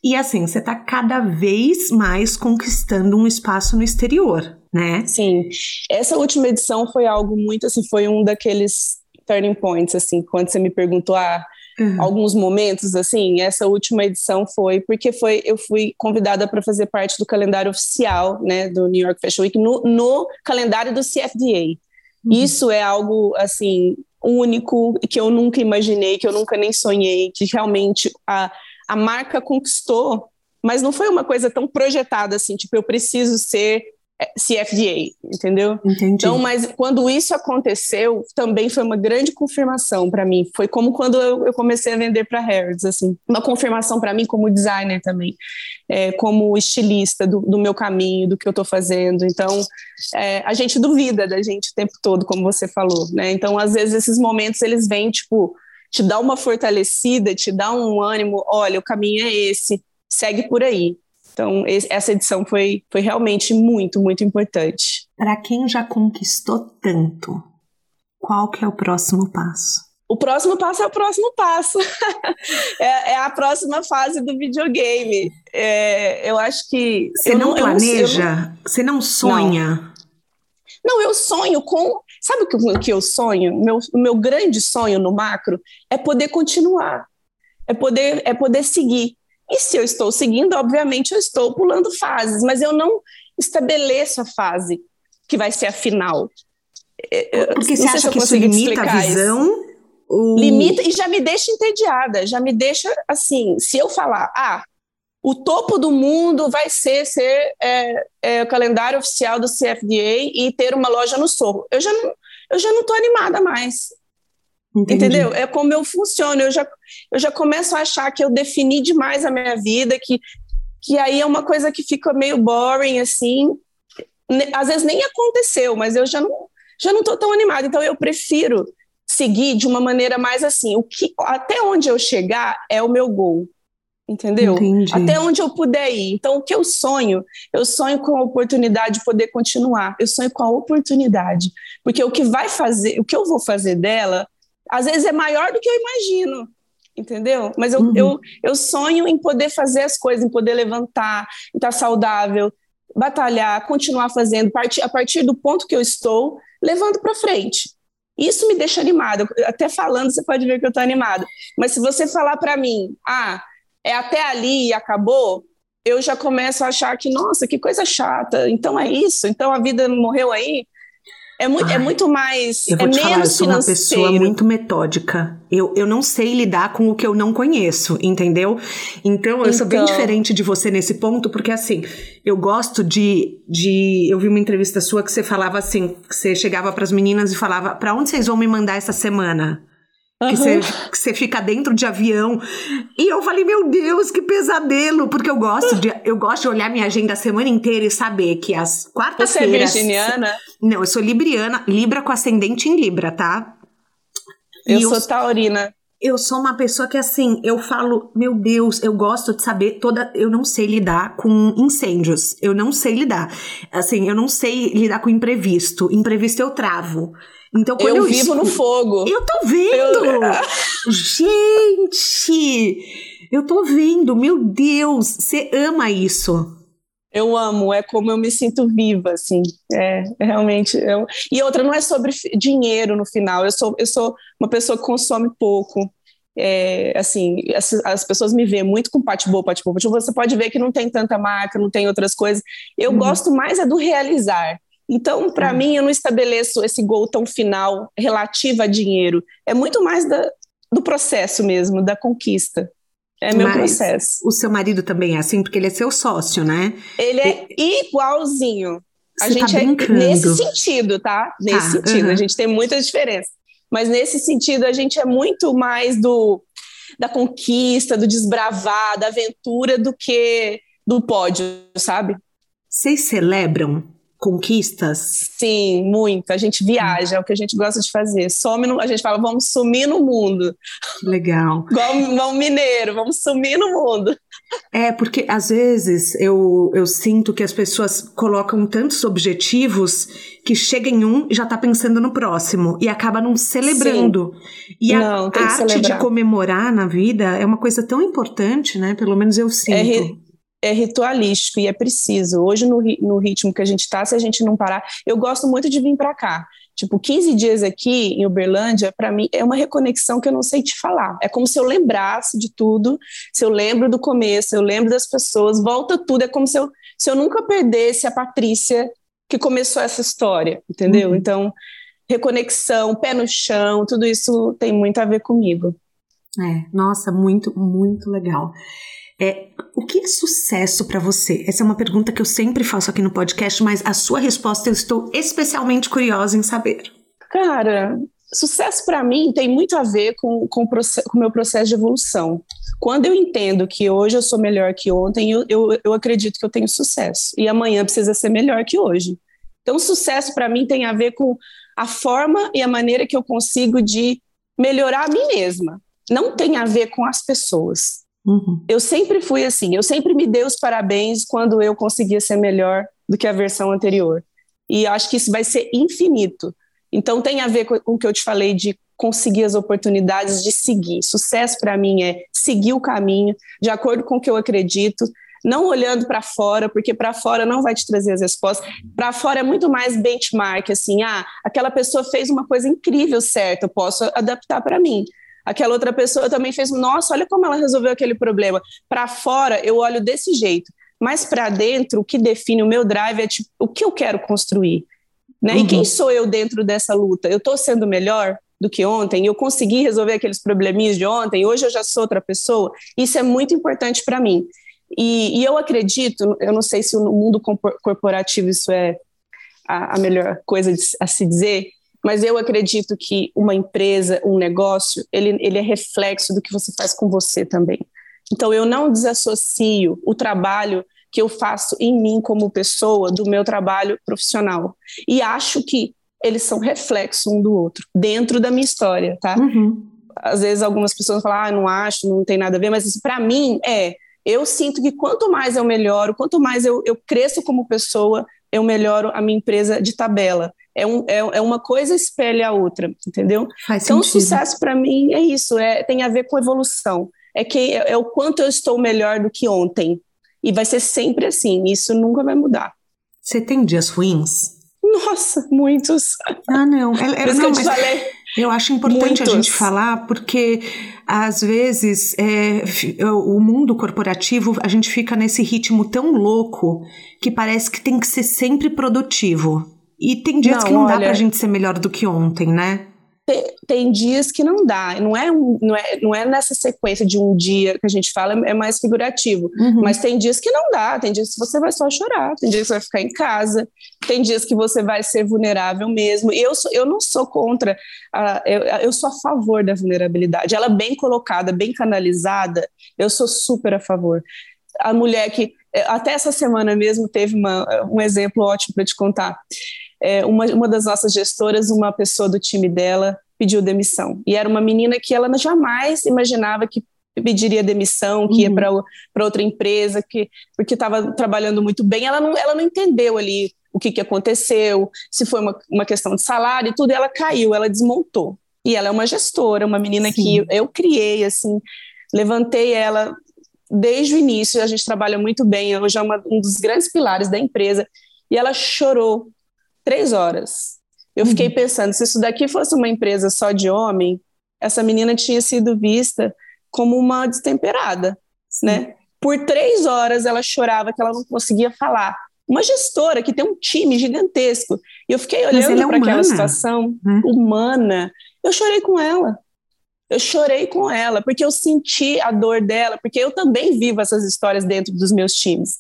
E assim, você está cada vez mais conquistando um espaço no exterior, né? Sim. Essa última edição foi algo muito assim, foi um daqueles turning points, assim, quando você me perguntou, ah, Uhum. alguns momentos assim essa última edição foi porque foi eu fui convidada para fazer parte do calendário oficial né do New York Fashion Week no, no calendário do CFDA Uhum. Isso é algo assim único que eu nunca imaginei, que eu nunca nem sonhei, que realmente a, a marca conquistou, mas não foi uma coisa tão projetada assim, tipo, eu preciso ser CFDA, entendeu? Entendi. Então, mas quando isso aconteceu, também foi uma grande confirmação para mim. Foi como quando eu, eu comecei a vender para Harrods, assim, uma confirmação para mim como designer também, é, como estilista do, do, meu caminho, do que eu estou fazendo. Então, é, a gente duvida da gente o tempo todo, como você falou, né? Então, às vezes esses momentos eles vêm tipo te dá uma fortalecida, te dá um ânimo, olha, o caminho é esse, segue por aí. Então, essa edição foi, foi realmente muito, muito importante. Para quem já conquistou tanto, qual que é o próximo passo? O próximo passo é o próximo passo. é, é, a próxima fase do videogame. É, eu acho que. Você não, não, planeja? Não, você não sonha? Não. não. eu sonho com. Sabe o que, o que eu sonho? Meu, o meu grande sonho no macro é poder continuar. É poder, é poder seguir. E se eu estou seguindo, obviamente eu estou pulando fases, mas eu não estabeleço a fase que vai ser a final. É, Porque você acha que isso limita a visão? Ou... Limita e já me deixa entediada, já me deixa assim, se eu falar, ah, o topo do mundo vai ser ser é, é, o calendário oficial do CFDA e ter uma loja no Sorro. Eu já não, eu já não estou animada mais. Entendi. Entendeu? É como eu funciono. Eu já, eu já começo a achar que eu defini demais a minha vida, que, que aí é uma coisa que fica meio boring, assim. Às vezes nem aconteceu, mas eu já não, já não estou tão animada. Então eu prefiro seguir de uma maneira mais assim, o que até onde eu chegar é o meu gol. Entendeu? Entendi. Até onde eu puder ir. Então, o que eu sonho? Eu sonho com a oportunidade de poder continuar. Eu sonho com a oportunidade. Porque o que vai fazer, o que eu vou fazer dela às vezes é maior do que eu imagino, entendeu? Mas eu, uhum. eu, eu sonho em poder fazer as coisas, em poder levantar, em estar saudável, batalhar, continuar fazendo, a partir do ponto que eu estou, levando para frente. Isso me deixa animada. Até falando, você pode ver que eu estou animada. Mas se você falar para mim, ah, é até ali e acabou, eu já começo a achar que, nossa, que coisa chata. Então é isso? Então a vida não morreu aí? É muito, Ai, é muito mais. Eu vou é te falar, eu sou uma pessoa muito metódica. Eu, eu não sei lidar com o que eu não conheço, entendeu? Então, eu então... sou bem então. diferente de você nesse ponto, porque assim, eu gosto de. de eu vi uma entrevista sua que você falava assim: que você chegava para as meninas e falava: para onde vocês vão me mandar essa semana? Que você, fica dentro de avião. E eu falei, meu Deus, que pesadelo! Porque eu gosto de, eu gosto de olhar minha agenda a semana inteira e saber que as quartas-feiras. Você é virginiana? Não, eu sou libriana, Libra com ascendente em Libra, tá? Eu, eu sou taurina. Eu sou uma pessoa que, assim, eu falo, meu Deus, eu gosto de saber toda. Eu não sei lidar com incêndios. Eu não sei lidar. Assim, eu não sei lidar com imprevisto. Imprevisto eu travo. Então, eu, eu vivo no fogo. Eu tô vendo! Eu... Gente! Eu tô vendo, meu Deus! Você ama isso. Eu amo, é como eu me sinto viva, assim. É, realmente. Eu... E outra, não é sobre dinheiro no final. Eu sou, eu sou uma pessoa que consome pouco. É, assim, as, as, pessoas me veem muito com pate boa, pate boa. Você pode ver que não tem tanta marca, não tem outras coisas. Eu uhum. gosto mais é do realizar. Então, para mim, eu não estabeleço esse gol tão final relativo a dinheiro. É muito mais da, do processo mesmo, da conquista. É meu Mas processo. O seu marido também é assim, porque ele é seu sócio, né? Ele é e... igualzinho. Você a tá gente tá é nesse sentido, tá? Nesse tá, sentido. A gente tem muitas diferenças. Mas nesse sentido, a gente é muito mais do da conquista, do desbravar, da aventura, do que do pódio, sabe? Vocês celebram conquistas? Sim, muito. A gente viaja, é o que a gente gosta de fazer. Some no, a gente fala, vamos sumir no mundo. Legal. Igual, igual mineiro, vamos sumir no mundo. É, porque às vezes eu, eu sinto que as pessoas colocam tantos objetivos que chega em um e já tá pensando no próximo e acaba não celebrando. Sim. E não, a arte de comemorar na vida é uma coisa tão importante, né? Pelo menos eu é sinto. É, é ritualístico e é preciso. Hoje, no, no ritmo que a gente está, se a gente não parar. Eu gosto muito de vir para cá. Tipo, 15 dias aqui em Uberlândia, para mim, é uma reconexão que eu não sei te falar. É como se eu lembrasse de tudo, se eu lembro do começo, eu lembro das pessoas, volta tudo. É como se eu, se eu nunca perdesse a Patrícia que começou essa história, entendeu? Uhum. Então, reconexão, pé no chão, tudo isso tem muito a ver comigo. É, nossa, muito, muito legal. É, o que é sucesso para você? Essa é uma pergunta que eu sempre faço aqui no podcast, mas a sua resposta eu estou especialmente curiosa em saber. Cara, sucesso para mim tem muito a ver com, com, o meu processo de evolução. Quando eu entendo que hoje eu sou melhor que ontem, eu, eu, eu acredito que eu tenho sucesso. E amanhã precisa ser melhor que hoje. Então, sucesso para mim tem a ver com a forma e a maneira que eu consigo de melhorar a mim mesma não tem a ver com as pessoas. Uhum. Eu sempre fui assim, eu sempre me dei os parabéns quando eu conseguia ser melhor do que a versão anterior. E acho que isso vai ser infinito. Então tem a ver com o que eu te falei de conseguir as oportunidades de seguir. Sucesso para mim é seguir o caminho de acordo com o que eu acredito, não olhando para fora, porque para fora não vai te trazer as respostas. Para fora é muito mais benchmark, assim, ah, aquela pessoa fez uma coisa incrível, certo? Eu posso adaptar para mim. Aquela outra pessoa também fez, nossa, olha como ela resolveu aquele problema. Para fora eu olho desse jeito, mas para dentro o que define o meu drive é tipo, o que eu quero construir. Né? Uhum. E quem sou eu dentro dessa luta? Eu estou sendo melhor? do que ontem, eu consegui resolver aqueles probleminhas de ontem, hoje eu já sou outra pessoa, isso é muito importante para mim. E, e, eu acredito, eu não sei se no mundo corporativo isso é a, a melhor coisa de, a se dizer, mas eu acredito que uma empresa, um negócio, ele, ele é reflexo do que você faz com você também. Então eu não desassocio o trabalho que eu faço em mim como pessoa do meu trabalho profissional. E acho que eles são reflexo um do outro, dentro da minha história, tá? Uhum. Às vezes algumas pessoas falam, ah, não acho, não tem nada a ver, mas para mim é eu sinto que quanto mais eu melhoro, quanto mais eu, eu cresço como pessoa, eu melhoro a minha empresa de tabela. É, um, é, é uma coisa espelha a outra, entendeu? Faz então, sentido. sucesso para mim é isso, é, tem a ver com evolução. É, que, é, é o quanto eu estou melhor do que ontem. E vai ser sempre assim, isso nunca vai mudar. Você tem dias ruins? Nossa, muitos. Ah, não. É, é, não, mas eu acho importante muitos. a gente falar, porque às vezes é, o mundo corporativo, a gente fica nesse ritmo tão louco que parece que tem que ser sempre produtivo. E tem dias não, que não olha, dá pra gente ser melhor do que ontem, né? tem, tem, dias que não dá, não é, não, é, não é nessa sequência de um dia que a gente fala, é mais figurativo, uhum. mas tem dias que não dá, tem dias que você vai só chorar, tem dias que você vai ficar em casa, tem dias que você vai ser vulnerável mesmo, e eu, sou, eu não sou contra, a, eu, eu sou a favor da vulnerabilidade, ela bem colocada, bem canalizada, eu sou super a favor. A mulher que, até essa semana mesmo, teve uma, um exemplo ótimo para te contar, é, uma, uma das nossas gestoras, uma pessoa do time dela, pediu demissão. E era uma menina que ela jamais imaginava que pediria demissão, que uhum. ia para outra empresa, que, porque estava trabalhando muito bem. Ela não, ela não entendeu ali o que, que aconteceu, se foi uma, uma questão de salário e tudo, e ela caiu, ela desmontou. E ela é uma gestora, uma menina Sim. que eu criei, assim, levantei ela desde o início, a gente trabalha muito bem, hoje é uma, um dos grandes pilares da empresa, e ela chorou três horas. Eu fiquei uhum. pensando, se isso daqui fosse uma empresa só de homem, essa menina tinha sido vista como uma destemperada, Sim. né? Por três horas ela chorava que ela não conseguia falar. Uma gestora que tem um time gigantesco. E eu fiquei olhando é para aquela situação hum. humana. Eu chorei com ela. Eu chorei com ela, porque eu senti a dor dela, porque eu também vivo essas histórias dentro dos meus times.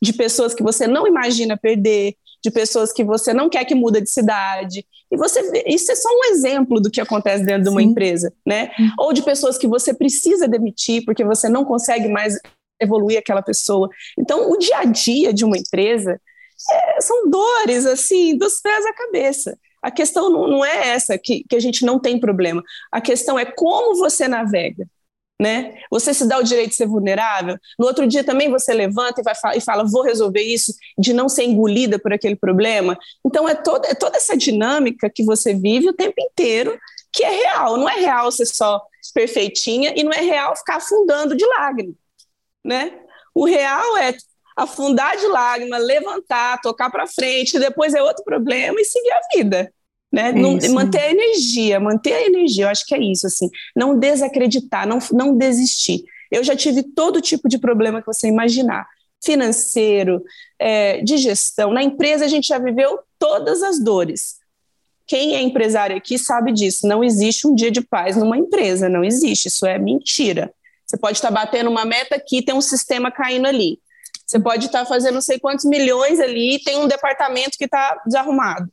De pessoas que você não imagina perder, de pessoas que você não quer que muda de cidade. E você isso é só um exemplo do que acontece dentro de uma Sim. empresa, né? Hum. Ou de pessoas que você precisa demitir porque você não consegue mais evoluir aquela pessoa. Então, o dia a dia de uma empresa é, são dores assim, dos pés à cabeça. A questão não, não é essa que, que a gente não tem problema. A questão é como você navega né? Você se dá o direito de ser vulnerável. No outro dia também você levanta e, vai e fala, vou resolver isso, de não ser engolida por aquele problema. Então é toda, é toda essa dinâmica que você vive o tempo inteiro que é real. Não é real ser só perfeitinha e não é real ficar afundando de lágrima, né? O real é afundar de lágrima, levantar, tocar para frente, depois é outro problema e seguir a vida né? É não, manter a energia, manter a energia, eu acho que é isso, assim, não desacreditar, não, não desistir. Eu já tive todo tipo de problema que você imaginar, financeiro, é, de gestão. Na empresa a gente já viveu todas as dores. Quem é empresário aqui sabe disso. Não existe um dia de paz numa empresa, não existe. Isso é mentira. Você pode estar batendo uma meta aqui, tem um sistema caindo ali. Você pode estar fazendo não sei quantos milhões ali, tem um departamento que está desarrumado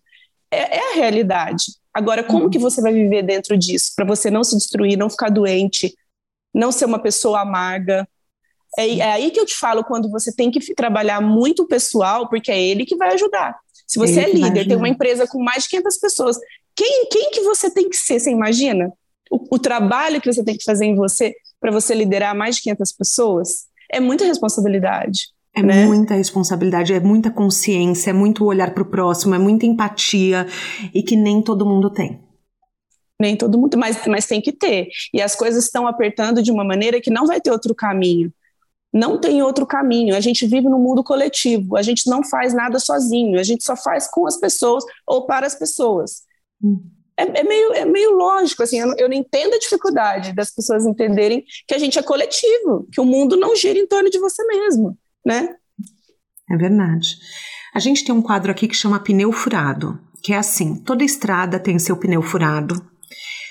é, é a realidade. Agora, como que você vai viver dentro disso? Para você não se destruir, não ficar doente, não ser uma pessoa amarga. É, é, aí que eu te falo quando você tem que trabalhar muito o pessoal, porque é ele que vai ajudar. Se você é líder, tem uma empresa com mais de 500 pessoas, quem, quem que você tem que ser, você imagina? o, o trabalho que você tem que fazer em você para você liderar mais de 500 pessoas é muita responsabilidade. É né? muita responsabilidade, é muita consciência, é muito olhar para o próximo, é muita empatia e que nem todo mundo tem. Nem todo mundo, mas, mas tem que ter. E as coisas estão apertando de uma maneira que não vai ter outro caminho. Não tem outro caminho. A gente vive no mundo coletivo. A gente não faz nada sozinho. A gente só faz com as pessoas ou para as pessoas. Hum. É, é, meio, é meio lógico, assim, eu não, eu não entendo a dificuldade das pessoas entenderem que a gente é coletivo, que o mundo não gira em torno de você mesmo né? É verdade. A gente tem um quadro aqui que chama pneu furado, que é assim: toda estrada tem seu pneu furado.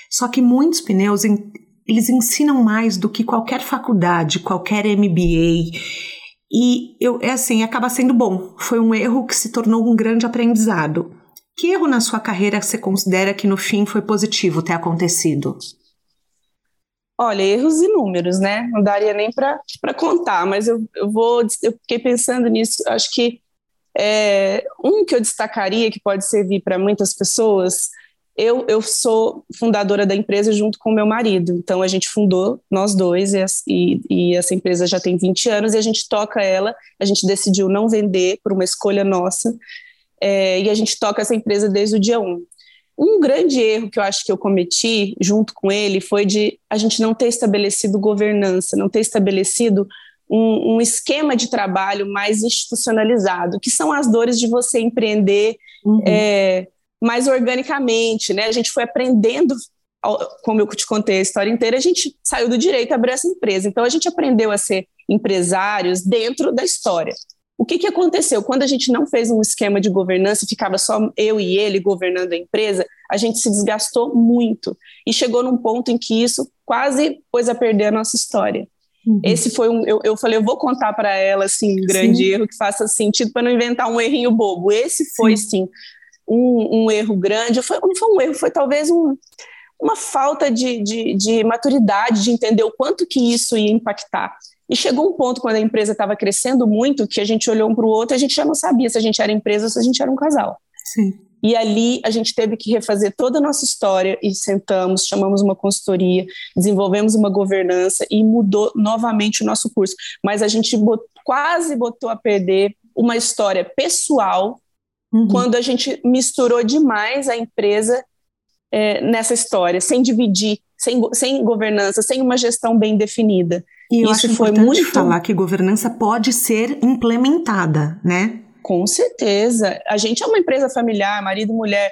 Só que muitos pneus eles ensinam mais do que qualquer faculdade, qualquer MBA. E eu, é assim, acaba sendo bom. Foi um erro que se tornou um grande aprendizado. Que erro na sua carreira você considera que no fim foi positivo ter acontecido? Olha, erros inúmeros, né? Não daria nem para contar, mas eu, eu vou. Eu fiquei pensando nisso. Acho que é, um que eu destacaria que pode servir para muitas pessoas. Eu, eu sou fundadora da empresa junto com meu marido, então a gente fundou, nós dois, e, e essa empresa já tem 20 anos e a gente toca ela. A gente decidiu não vender por uma escolha nossa, é, e a gente toca essa empresa desde o dia 1. Um grande erro que eu acho que eu cometi junto com ele foi de a gente não ter estabelecido governança, não ter estabelecido um, um, esquema de trabalho mais institucionalizado, que são as dores de você empreender uhum. é, mais organicamente, né? A gente foi aprendendo, como eu te contei a história inteira, a gente saiu do direito a abrir essa empresa. Então a gente aprendeu a ser empresários dentro da história. O que, que aconteceu? Quando a gente não fez um esquema de governança, ficava só eu e ele governando a empresa, a gente se desgastou muito e chegou num ponto em que isso quase pôs a perder a nossa história. Uhum. Esse foi um. Eu, eu falei, eu vou contar para ela assim, um grande sim. erro que faça sentido para não inventar um errinho bobo. Esse foi, sim, sim um, um, erro grande. Foi, não foi um erro, foi talvez um, uma falta de, de, de maturidade, de entender o quanto que isso ia impactar. E chegou um ponto, quando a empresa estava crescendo muito, que a gente olhou um para o outro e a gente já não sabia se a gente era empresa ou se a gente era um casal. Sim. E ali a gente teve que refazer toda a nossa história e sentamos, chamamos uma consultoria, desenvolvemos uma governança e mudou novamente o nosso curso. Mas a gente bot, quase botou a perder uma história pessoal uhum. quando a gente misturou demais a empresa é, nessa história, sem dividir, sem, sem governança, sem uma gestão bem definida. E eu Isso foi muito falar que governança pode ser implementada, né? Com certeza. A gente é uma empresa familiar, marido, mulher.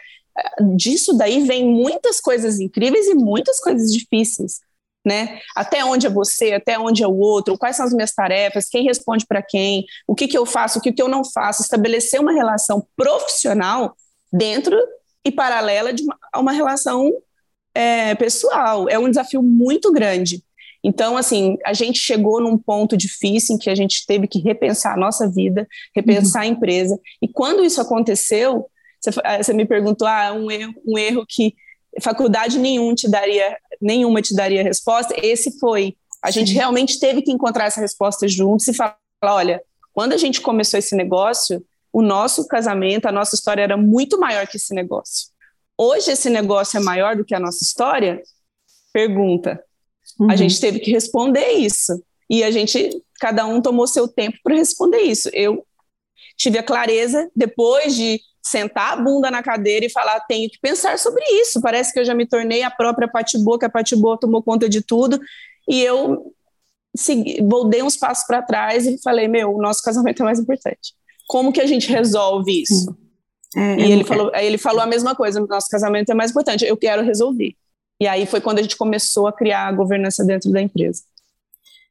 Disso daí vem muitas coisas incríveis e muitas coisas difíceis. Né? Até onde é você, até onde é o outro, quais são as minhas tarefas, quem responde para quem, o que, que eu faço, o que, que eu não faço, estabelecer uma relação profissional dentro e paralela de uma, uma relação é, pessoal. É um desafio muito grande. Então, assim, a gente chegou num ponto difícil em que a gente teve que repensar a nossa vida, repensar uhum. a empresa. E quando isso aconteceu, você, ah, você me perguntou, ah, um erro, um erro que faculdade nenhum te daria, nenhuma te daria resposta. Esse foi. A Sim. gente realmente teve que encontrar essa resposta juntos e falar, olha, quando a gente começou esse negócio, o nosso casamento, a nossa história era muito maior que esse negócio. Hoje esse negócio é maior do que a nossa história? Pergunta. Uhum. A gente teve que responder isso. E a gente, cada um tomou seu tempo para responder isso. Eu tive a clareza depois de sentar a bunda na cadeira e falar, tenho que pensar sobre isso. Parece que eu já me tornei a própria Patiboa, que a Patiboa tomou conta de tudo. E eu segui, dei uns passos para trás e falei, meu, o nosso casamento é mais importante. Como que a gente resolve isso? É, e ele, falou, aí ele falou a mesma coisa, nosso casamento é mais importante, eu quero resolver. E aí foi quando a gente começou a criar a governança dentro da empresa.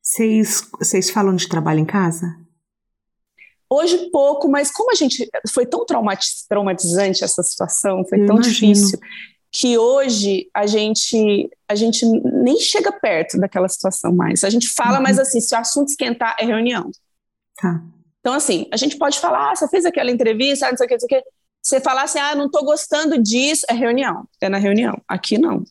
Vocês, vocês falam de trabalho em casa? Hoje pouco, mas como a gente foi tão traumatizante essa situação, foi Eu tão imagino. difícil que hoje a gente a gente nem chega perto daquela situação mais. A gente fala, uhum. mas assim, se o assunto esquentar é reunião. Tá. Então assim, a gente pode falar, ah, você fez aquela entrevista, ah, não sei o que, não sei o que. Você falar assim, ah, não estou gostando disso, é reunião. É na reunião. Aqui não.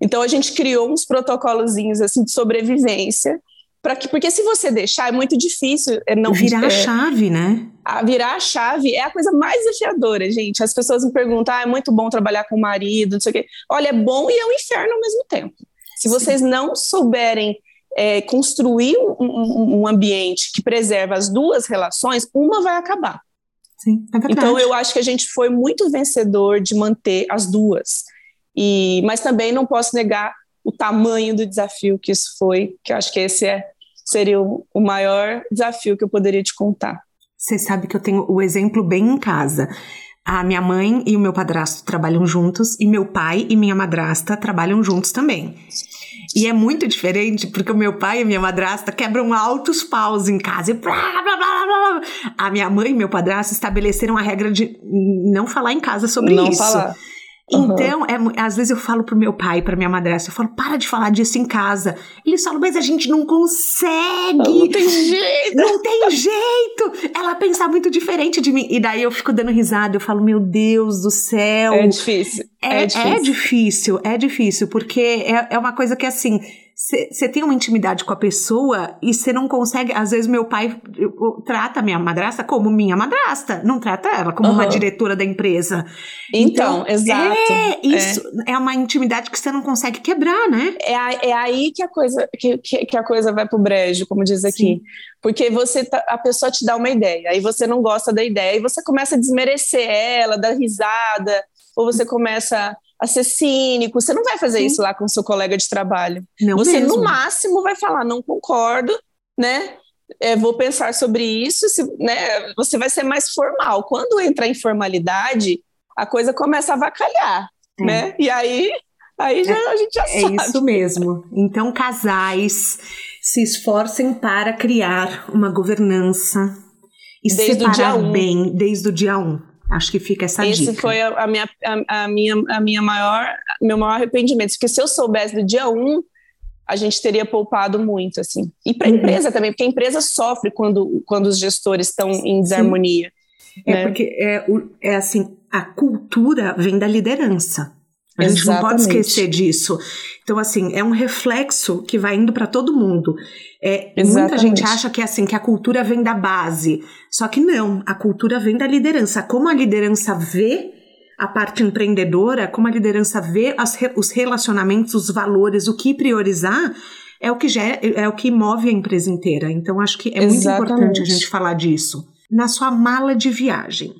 Então a gente criou uns protocolozinhos assim de sobrevivência para que porque se você deixar é muito difícil é, não virar é, a chave, né? a virar a chave é a coisa mais desafiadora, gente. As pessoas me perguntam: ah, é muito bom trabalhar com o marido, não sei o quê. Olha, é bom e é um inferno ao mesmo tempo. Se vocês não souberem é, construir um, um, ambiente que preserva as duas relações, uma vai acabar. Sim, é então eu acho que a gente foi muito vencedor de manter as duas. E, mas também não posso negar o tamanho do desafio que isso foi, que eu acho que esse é, seria o, o maior desafio que eu poderia te contar. Você sabe que eu tenho o exemplo bem em casa. A minha mãe e o meu padrasto trabalham juntos e meu pai e minha madrasta trabalham juntos também. E é muito diferente porque o meu pai e minha madrasta quebram altos paus em casa e blá, blá, blá, blá. A minha mãe e meu padrasto estabeleceram a regra de não falar em casa sobre não isso. Falar. Então, é, às vezes eu falo pro meu pai, pra minha madrasta, eu falo, para de falar disso em casa. Eles falam, mas a gente não consegue. Não tem jeito. Não tem jeito. Ela pensa muito diferente de mim. E daí eu fico dando risada, eu falo, meu Deus do céu. É difícil. É, é difícil, é difícil, é difícil porque é, é uma coisa que assim você tem uma intimidade com a pessoa e você não consegue. Às vezes, meu pai trata minha madrasta como minha madrasta, não trata ela como uhum. uma diretora da empresa. Então, então exato. É, isso é. é. uma intimidade que você não consegue quebrar, né? É, é aí que a coisa que, que, que a coisa vai pro brejo, como diz aqui. Sim. Porque você tá, a pessoa te dá uma ideia, aí você não gosta da ideia, e você começa a desmerecer ela, dar risada, ou você começa a ser cínico. Você não vai fazer Sim. isso lá com seu colega de trabalho. Não você, mesmo. no máximo, vai falar, não concordo, né? É, vou pensar sobre isso, se, né? Você vai ser mais formal. Quando entra em formalidade, a coisa começa a vacalhar, é. né? E aí, aí já, é, a gente já é sabe. É isso mesmo. Então, casais se esforcem para criar uma governança e desde separar um. bem desde o dia um. Acho que fica essa Esse dica. Esse foi a, a, minha, a, a, minha, a minha maior, meu maior arrependimento, porque se eu soubesse do dia um, a gente teria poupado muito, assim. E para a uhum. empresa também, porque a empresa sofre quando, quando os gestores estão em desarmonia. É né? porque é, é assim, a cultura vem da liderança. A gente Exatamente. não pode esquecer disso. Então, assim, é um reflexo que vai indo para todo mundo. É, muita gente acha que é assim, que a cultura vem da base. Só que não, a cultura vem da liderança. Como a liderança vê a parte empreendedora, como a liderança vê as, os relacionamentos, os valores, o que priorizar, é o que, gera, é o que move a empresa inteira. Então, acho que é Exatamente. muito importante a gente falar disso. Na sua mala de viagem,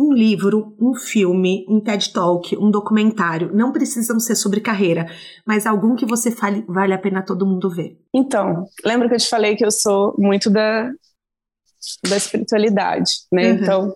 um livro, um filme, um TED Talk, um documentário, não precisam ser sobre carreira, mas algum que você fale vale a pena todo mundo ver. Então, lembra que eu te falei que eu sou muito da, da espiritualidade, né? Uhum. Então,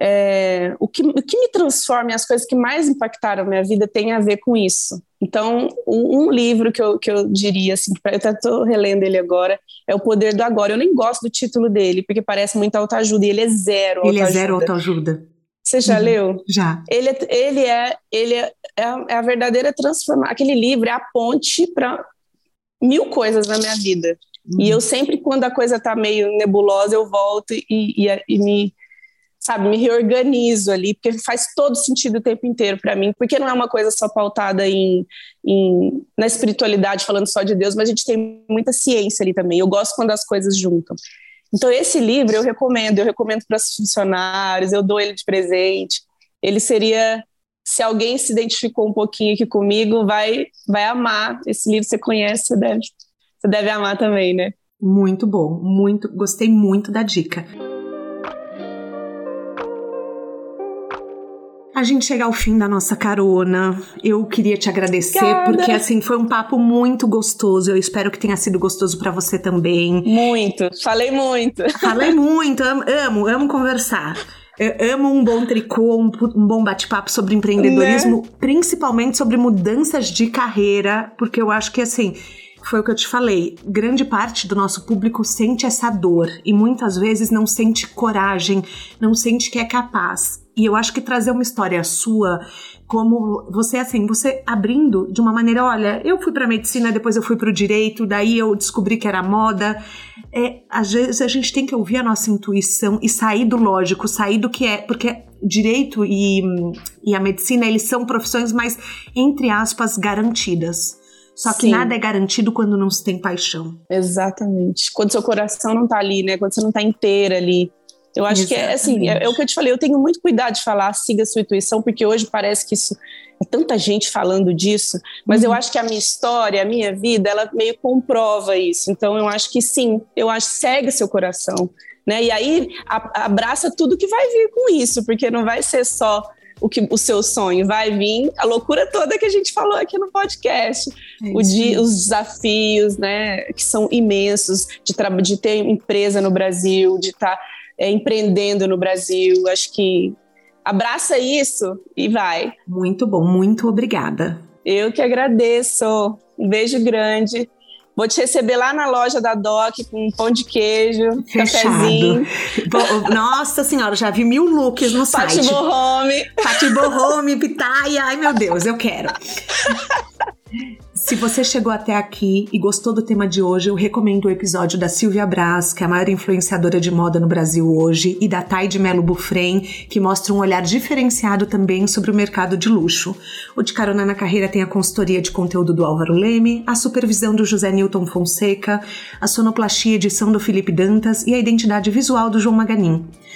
é, o, que, o que me transforma e as coisas que mais impactaram a minha vida tem a ver com isso. Então, um, um livro que eu, que eu diria, assim, eu estou relendo ele agora, é O Poder do Agora. Eu nem gosto do título dele, porque parece muito autoajuda, e ele é zero Ele é zero autoajuda. Você já uhum. leu? Já. Ele, é, ele, é, ele é, é, a, é a verdadeira transformação. Aquele livro é a ponte para mil coisas na minha vida. Uhum. E eu sempre, quando a coisa está meio nebulosa, eu volto e, e, e me sabe, me reorganizo ali, porque faz todo sentido o tempo inteiro para mim, porque não é uma coisa só pautada em, em, na espiritualidade, falando só de Deus, mas a gente tem muita ciência ali também. Eu gosto quando as coisas juntam. Então, esse livro eu recomendo, eu recomendo para os funcionários, eu dou ele de presente. Ele seria, se alguém se identificou um pouquinho aqui comigo, vai, vai amar. Esse livro você conhece, você deve, você deve amar também, né? Muito bom, muito, gostei muito da dica. A gente chega ao fim da nossa carona. Eu queria te agradecer porque assim foi um papo muito gostoso. Eu espero que tenha sido gostoso para você também. Muito. Falei muito. Falei muito. Amo, amo, amo conversar. Eu amo um bom tricô, um, um bom bate-papo sobre empreendedorismo, né? principalmente sobre mudanças de carreira, porque eu acho que assim, foi o que eu te falei. Grande parte do nosso público sente essa dor e muitas vezes não sente coragem, não sente que é capaz. E eu acho que trazer uma história sua, como você, assim, você abrindo de uma maneira, olha, eu fui para medicina, depois eu fui para o direito, daí eu descobri que era moda. É, às vezes a gente tem que ouvir a nossa intuição e sair do lógico, sair do que é, porque direito e, e a medicina, eles são profissões mais, entre aspas, garantidas. Só que Sim. nada é garantido quando não se tem paixão. Exatamente. Quando seu coração não tá ali, né? Quando você não tá inteira ali Eu acho Exatamente. que é assim, é, é, o que eu te falei, eu tenho muito cuidado de falar, siga a sua intuição, porque hoje parece que isso é tanta gente falando disso, mas uhum. eu acho que a minha história, a minha vida, ela meio comprova isso. Então eu acho que sim, eu acho segue seu coração, né? E aí a, abraça tudo que vai vir com isso, porque não vai ser só o que o seu sonho vai vir, a loucura toda que a gente falou aqui no podcast, é o dia, os desafios, né, que são imensos de, de ter empresa no Brasil, de estar tá, é, empreendendo no Brasil. Acho que abraça isso e vai. Muito bom, muito obrigada. Eu que agradeço. Um beijo grande. Vou te receber lá na loja da Doc com um pão de queijo, Fechado. cafezinho. Nossa senhora, já vi mil looks no site. Pati Borrome. Pati Borrome, pitaia. Ai, meu Deus, eu quero. Se você chegou até aqui e gostou do tema de hoje, eu recomendo o episódio da Silvia Braz, que é a maior influenciadora de moda no Brasil hoje, e da Thay de Melo Bufrem, que mostra um olhar diferenciado também sobre o mercado de luxo. O De Carona na Carreira tem a consultoria de conteúdo do Álvaro Leme, a supervisão do José Newton Fonseca, a sonoplastia edição do Felipe Dantas e a identidade visual do João Maganin.